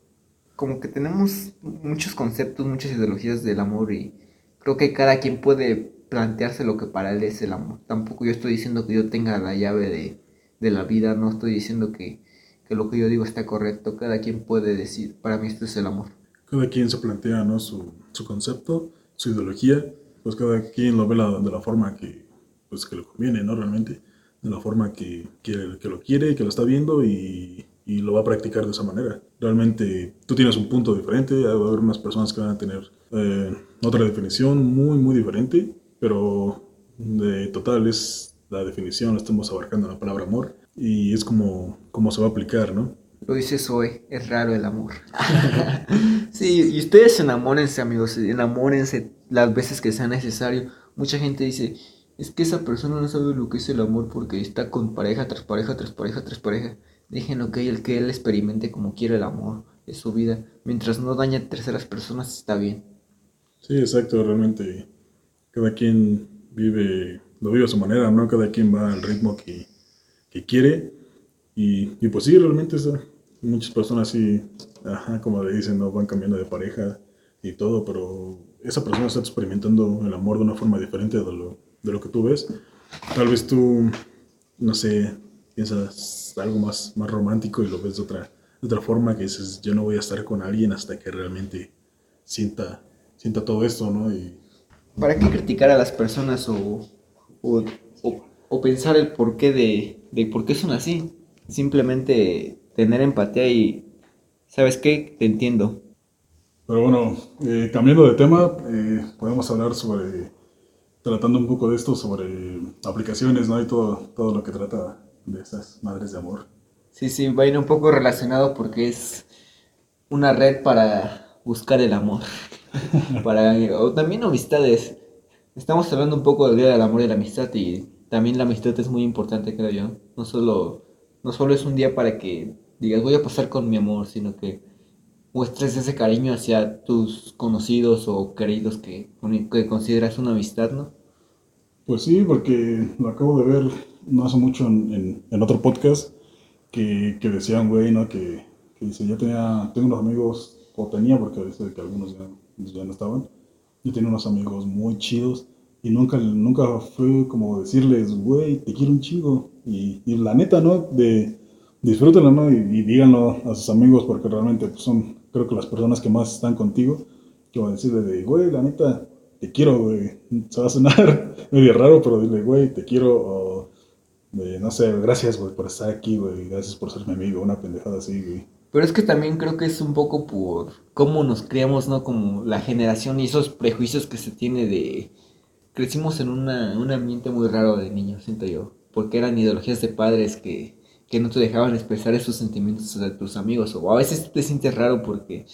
como que tenemos muchos conceptos, muchas ideologías del amor y creo que cada quien puede plantearse lo que para él es el amor. Tampoco yo estoy diciendo que yo tenga la llave de, de la vida, no estoy diciendo que, que, lo que yo digo está correcto, cada quien puede decir, para mí esto es el amor. Cada quien se plantea ¿no? su, su concepto, su ideología, pues cada quien lo ve la, de la forma que, pues, que le conviene, ¿no? Realmente, de la forma que, que, que lo quiere, que lo está viendo y y lo va a practicar de esa manera. Realmente tú tienes un punto diferente, va a haber unas personas que van a tener eh, otra definición muy, muy diferente, pero de total es la definición, estamos abarcando la palabra amor y es como, como se va a aplicar, ¿no? Lo dices hoy, es raro el amor. sí, y ustedes enamórense, amigos, enamórense las veces que sea necesario. Mucha gente dice, es que esa persona no sabe lo que es el amor porque está con pareja tras pareja tras pareja tras pareja. Déjenlo que el que él experimente como quiera el amor es su vida. Mientras no dañe a terceras personas está bien. Sí, exacto, realmente cada quien vive, lo vive a su manera, ¿no? Cada quien va al ritmo que, que quiere. Y, y, pues sí, realmente muchas personas sí, ajá, como le dicen, ¿no? van cambiando de pareja y todo, pero esa persona está experimentando el amor de una forma diferente de lo, de lo que tú ves. Tal vez tú, no sé, piensas algo más, más romántico y lo ves de otra de otra forma que dices, yo no voy a estar con alguien hasta que realmente sienta, sienta todo esto, ¿no? Y, ¿Para qué criticar a las personas o, o, o, pensar el porqué de, de por qué son así? Simplemente tener empatía y, ¿sabes qué? Te entiendo. Pero bueno, eh, cambiando de tema, eh, podemos hablar sobre, tratando un poco de esto, sobre aplicaciones, ¿no? Y todo, todo lo que trata de esas madres de amor. Sí, sí, va a ir un poco relacionado porque es una red para buscar el amor. para, o también amistades. Estamos hablando un poco del Día del Amor y la Amistad y también la amistad es muy importante, creo yo. No solo, no solo es un día para que digas voy a pasar con mi amor, sino que muestres ese cariño hacia tus conocidos o queridos que, que consideras una amistad, ¿no? Pues sí, porque lo acabo de ver no hace mucho en, otro podcast que, que decían, güey, ¿no? Que, dice, yo tenía, tengo unos amigos, o tenía, porque dice que algunos ya, ya, no estaban, yo tenía unos amigos muy chidos y nunca, nunca fue como decirles, güey, te quiero un chido. Y, la neta, ¿no? De disfrútenlo, ¿no? Y, y, díganlo a sus amigos porque realmente pues, son, creo que las personas que más están contigo, que van a decirle de, güey, la neta, te quiero, güey. Se va a sonar medio raro, pero dile, güey, te quiero no sé, gracias, güey, por estar aquí, güey. Gracias por ser mi amigo. Una pendejada así, güey. Pero es que también creo que es un poco por cómo nos criamos, ¿no? Como la generación y esos prejuicios que se tiene de... Crecimos en una, un ambiente muy raro de niños, siento yo. Porque eran ideologías de padres que, que no te dejaban expresar esos sentimientos a tus amigos. O a veces te sientes raro porque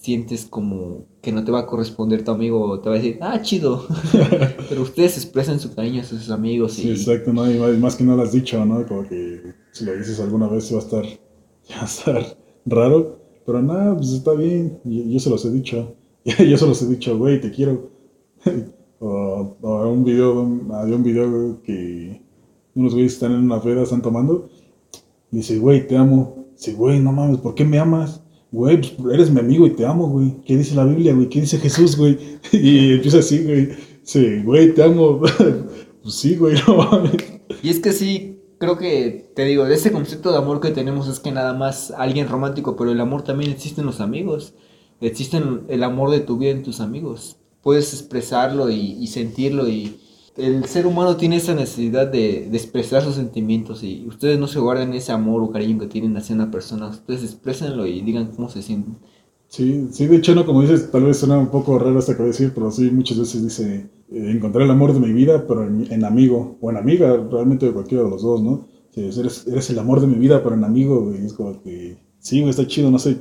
sientes como que no te va a corresponder tu amigo o te va a decir, ah, chido. Pero ustedes expresan su cariño a sus amigos. Y... Sí, exacto, ¿no? Y más que no lo has dicho, ¿no? Como que si lo dices alguna vez va a estar, va a estar raro. Pero nada, pues está bien. Yo, se los he dicho. yo se los he dicho, güey, te quiero. o, o, un video, había un video que unos güeyes están en una feda, están tomando. Y dice, güey, te amo. Dice, güey, no mames, ¿por qué me amas? Güey, pues eres mi amigo y te amo, güey. ¿Qué dice la Biblia, güey? ¿Qué dice Jesús, güey? Y empieza así, güey. Sí, güey, te amo. pues sí, güey, no mames. Y es que sí, creo que, te digo, de ese concepto de amor que tenemos es que nada más alguien romántico, pero el amor también existe en los amigos. Existe el amor de tu vida en tus amigos. Puedes expresarlo y, y sentirlo y el ser humano tiene esa necesidad de, expresar sus sentimientos y ustedes no se guarden ese amor o cariño que tienen hacia una persona, ustedes exprésenlo y digan cómo se sienten. Sí, sí, de hecho, no, como dices, tal vez suena un poco raro hasta que decir, pero sí, muchas veces dice, eh, encontré el amor de mi vida, pero en, amigo, o en amiga, realmente de cualquiera de los dos, ¿no? eres, eres, el amor de mi vida, pero en amigo, y es como que, sí, está chido, no sé,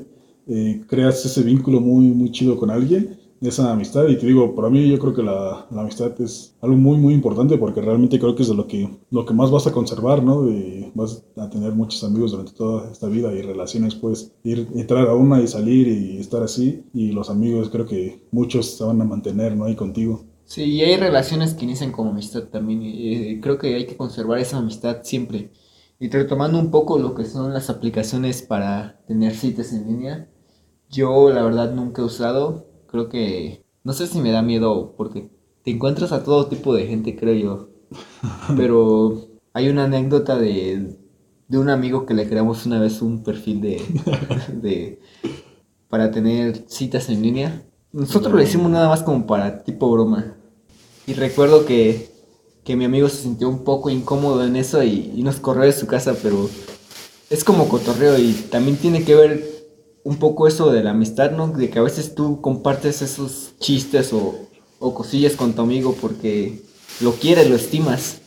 eh, creas ese vínculo muy, muy chido con alguien esa amistad. Y te digo, para mí yo creo que la, amistad es algo muy, muy importante porque realmente creo que es de lo que, lo que más vas a conservar, ¿no? Y vas a tener muchos amigos durante toda esta vida y relaciones, pues ir, entrar a una y salir y estar así. Y los amigos creo que muchos se van a mantener, ¿no? Ahí contigo. Sí, y hay relaciones que inician como amistad también. Y creo que hay que conservar esa amistad siempre. Y retomando un poco lo que son las aplicaciones para tener citas en línea, yo la verdad nunca he usado, creo que, no sé si me da miedo porque te encuentras a todo tipo de gente, creo yo. Pero hay una anécdota de, de un amigo que le creamos una vez un perfil de, de para tener citas en línea. Nosotros lo hicimos nada más como para tipo broma. Y recuerdo que, que mi amigo se sintió un poco incómodo en eso y, y nos corrió de su casa, pero es como cotorreo y también tiene que ver un poco eso de la amistad, ¿no? De que a veces tú compartes esos chistes o, o cosillas con tu amigo porque lo quieres, lo estimas.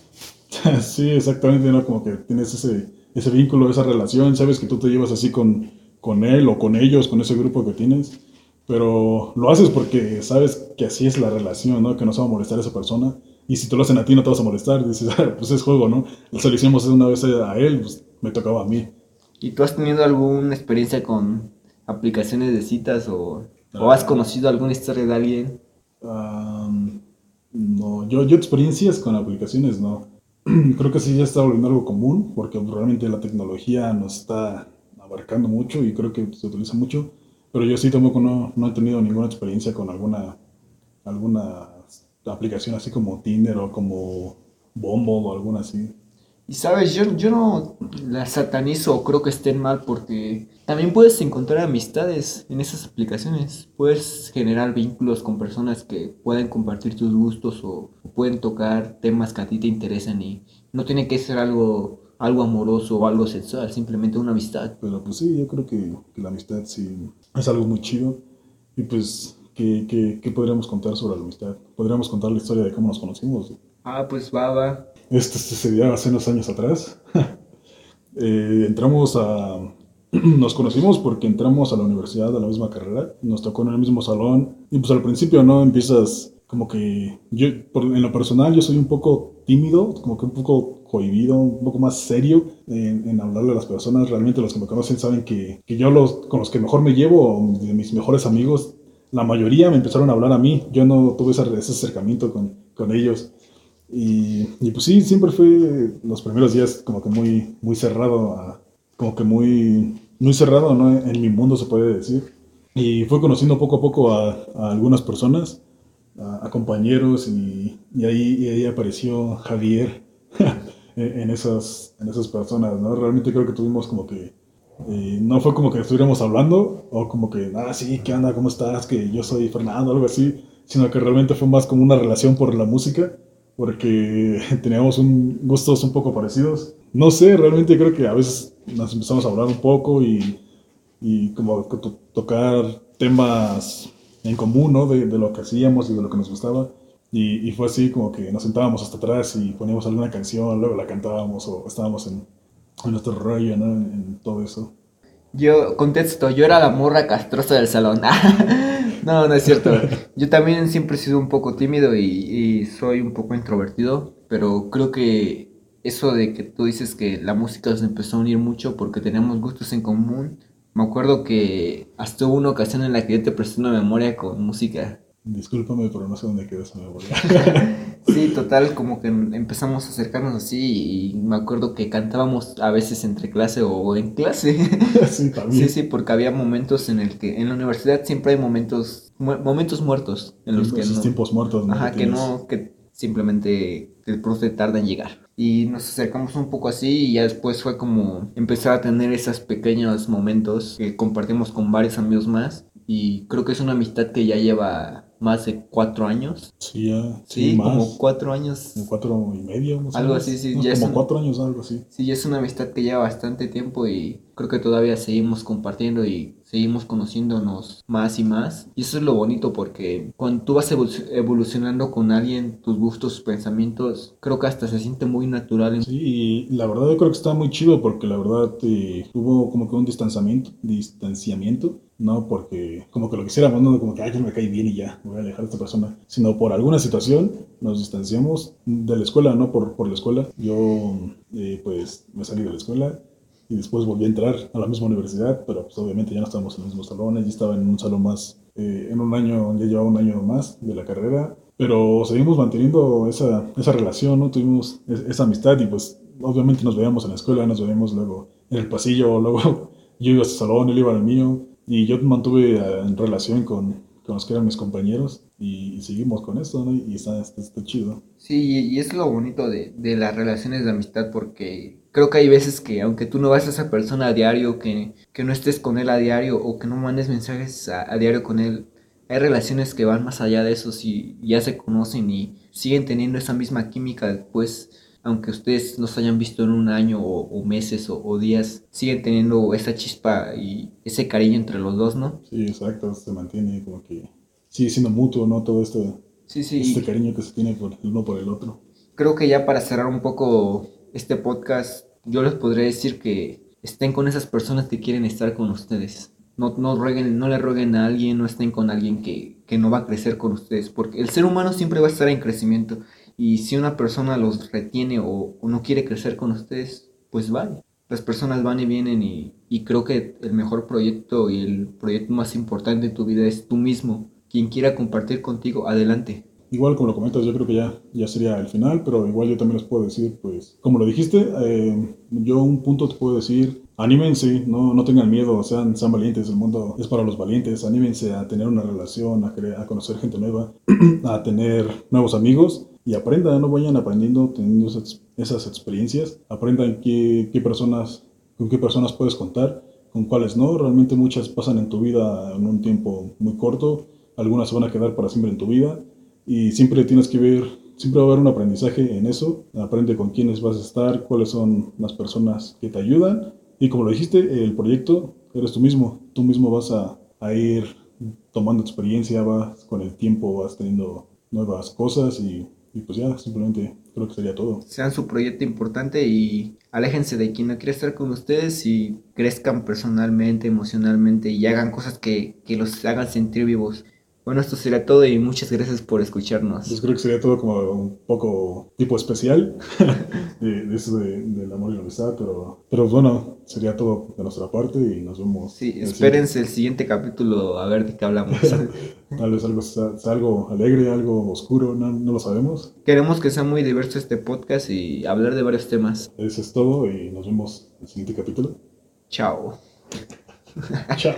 Sí, exactamente, ¿no? Como que tienes ese, ese vínculo, esa relación, sabes que tú te llevas así con, con él o con ellos, con ese grupo que tienes, pero lo haces porque sabes que así es la relación, ¿no? Que no se va a molestar a esa persona. Y si te lo hacen a ti, no te vas a molestar. Dices, ah, pues es juego, ¿no? Se lo hicimos una vez a él, pues me tocaba a mí. ¿Y tú has tenido alguna experiencia con aplicaciones de citas o, o has conocido alguna historia de alguien? no, yo, yo experiencias con aplicaciones no. Creo que sí ya está volviendo algo común porque realmente la tecnología nos está abarcando mucho y creo que se utiliza mucho. Pero yo sí tampoco no, no he tenido ninguna experiencia con alguna, alguna aplicación así como Tinder o como Bumble o alguna así. Y sabes, yo, yo no la satanizo o creo que estén mal porque también puedes encontrar amistades en esas aplicaciones. Puedes generar vínculos con personas que pueden compartir tus gustos o pueden tocar temas que a ti te interesan y no tiene que ser algo, algo amoroso o algo sexual, simplemente una amistad. Pero pues sí, yo creo que, que la amistad sí es algo muy chido. Y pues, ¿qué, qué, qué podríamos contar sobre la amistad? Podríamos contar la historia de cómo nos conocimos. Ah, pues va, va. Este sucedió hace unos años atrás. Eh, entramos a... Nos conocimos porque entramos a la universidad a la misma carrera, nos tocó en el mismo salón y pues al principio no empiezas como que yo en lo personal yo soy un poco tímido, como que un poco cohibido, un poco más serio en, en hablarle a las personas. Realmente los que me conocen saben que, que yo los con los que mejor me llevo, de mis mejores amigos, la mayoría me empezaron a hablar a mí. Yo no tuve ese, ese acercamiento con, con ellos. Y, y, pues sí, siempre fue los primeros días como que muy, muy cerrado, a, como que muy, muy cerrado ¿no? en mi mundo se puede decir. Y fui conociendo poco a poco a, a algunas personas, a, a compañeros y, y, ahí, y ahí apareció Javier en, esas, en esas personas, ¿no? Realmente creo que tuvimos como que, eh, no fue como que estuviéramos hablando o como que, ah, sí, ¿qué onda? ¿Cómo estás? Que yo soy Fernando, algo así, sino que realmente fue más como una relación por la música porque teníamos un, gustos un poco parecidos. No sé, realmente creo que a veces nos empezamos a hablar un poco y, y como to tocar temas en común, ¿no? De, de, lo que hacíamos y de lo que nos gustaba. Y, y, fue así como que nos sentábamos hasta atrás y poníamos alguna canción, luego la cantábamos o estábamos en, en nuestro rollo, ¿no? En, en todo eso. Yo contesto, yo era la morra castrosa del salón. no, no es cierto. Yo también siempre he sido un poco tímido y, soy un poco introvertido, pero creo que eso de que tú dices que la música nos empezó a unir mucho porque tenemos gustos en común. Me acuerdo que hasta hubo una ocasión en la que yo te presté una memoria con música Discúlpame, pero no sé dónde quedó esa memoria. sí, total, como que empezamos a acercarnos así y me acuerdo que cantábamos a veces entre clase o en clase. sí, también. Sí, sí, porque había momentos en el que en la universidad siempre hay momentos mu momentos muertos en los que no, tiempos muertos, ¿no? Ajá, que, que no que simplemente el profe tarda en llegar. Y nos acercamos un poco así y ya después fue como empezar a tener esos pequeños momentos que compartimos con varios amigos más y creo que es una amistad que ya lleva más de cuatro años. Sí, ya. Sí, sí más. como cuatro años. Como cuatro y medio, Algo así, sí. No, ya como un- cuatro años, algo así. Sí, ya es una amistad que lleva bastante tiempo y creo que todavía seguimos compartiendo y seguimos conociéndonos más y más. Y eso es lo bonito porque cuando tú vas evolu- evolucionando con alguien, tus gustos, tus pensamientos, creo que hasta se siente muy natural. Sí, y la verdad yo creo que está muy chido porque la verdad eh, hubo como que un distanciamiento, distanciamiento, no porque como que lo quisiéramos, no como que ay, ya me cae bien y ya, voy a alejar de esta persona, sino por alguna situación nos distanciamos de la escuela, no por, por la escuela. Yo eh, pues me salí de la escuela y después volví a entrar a la misma universidad, pero pues obviamente ya no estábamos en los mismos salones, ya estaba en un salón más, eh, en un año, ya llevaba un año más de la carrera, pero seguimos manteniendo esa, esa relación, ¿no? Tuvimos es- esa amistad y pues obviamente nos veíamos en la escuela, nos veíamos luego en el pasillo, luego yo iba a su salón, él iba al mío y yo mantuve eh, en relación con, con los que eran mis compañeros y, seguimos con esto, ¿no? Y está, está, chido. Sí, y es lo bonito de, de las relaciones de amistad porque creo que hay veces que aunque tú no vas a esa persona a diario, que, que no estés con él a diario o que no mandes mensajes a, diario con él, hay relaciones que van más allá de eso y ya se conocen y siguen teniendo esa misma química después, aunque ustedes no se hayan visto en un año o, o meses o, o días, siguen teniendo esa chispa y ese cariño entre los dos, ¿no? Sí, exacto, se mantiene como que sigue siendo mutuo, ¿no? Todo este, Sí, sí. este cariño que se tiene por el uno por el otro. creo que ya para cerrar un poco este podcast, yo les podría decir que estén con esas personas que quieren estar con ustedes. No, no, rueguen, no le rueguen a alguien, no estén con alguien que, que no va a crecer con ustedes, porque el ser humano siempre va a estar en crecimiento. Y si una persona los retiene o, no quiere crecer con ustedes, pues vale. Las personas van y vienen y, creo que el mejor proyecto y el proyecto más importante de tu vida es tú mismo. Quien quiera compartir contigo, adelante. Igual como lo comentas, yo creo que ya, ya sería el final, pero igual yo también les puedo decir, pues, como lo dijiste, eh, yo un punto te puedo decir, anímense, no, no tengan miedo, sean, sean valientes, el mundo es para los valientes, anímense a tener una relación, a, a conocer gente nueva, a tener nuevos amigos y aprendan, no vayan aprendiendo, teniendo esas, experiencias, aprendan qué, qué personas, con qué personas puedes contar, con cuáles no. Realmente muchas pasan en tu vida en un tiempo muy corto, algunas se van a quedar para siempre en tu vida y siempre tienes que ver, siempre va a haber un aprendizaje en eso. Aprende con quiénes vas a estar, cuáles son las personas que te ayudan y como lo dijiste, el proyecto eres tú mismo, tú mismo vas a, a ir tomando experiencia, vas con el tiempo, vas teniendo nuevas cosas y, y, pues ya, simplemente creo que sería todo. Sean su proyecto importante y aléjense de quien no quiere estar con ustedes y crezcan personalmente, emocionalmente y hagan cosas que, que los hagan sentir vivos. Bueno, esto sería todo y muchas gracias por escucharnos. Pues creo que sería todo como un poco tipo especial de, de eso de, del amor y la amistad, pero, pero bueno, sería todo de nuestra parte y nos vemos. Sí, espérense el siguiente capítulo a ver de qué hablamos. Tal vez algo, algo alegre, algo oscuro, no, no, lo sabemos. Queremos que sea muy diverso este podcast y hablar de varios temas. Eso es todo y nos vemos en el siguiente capítulo. Chao. Chao.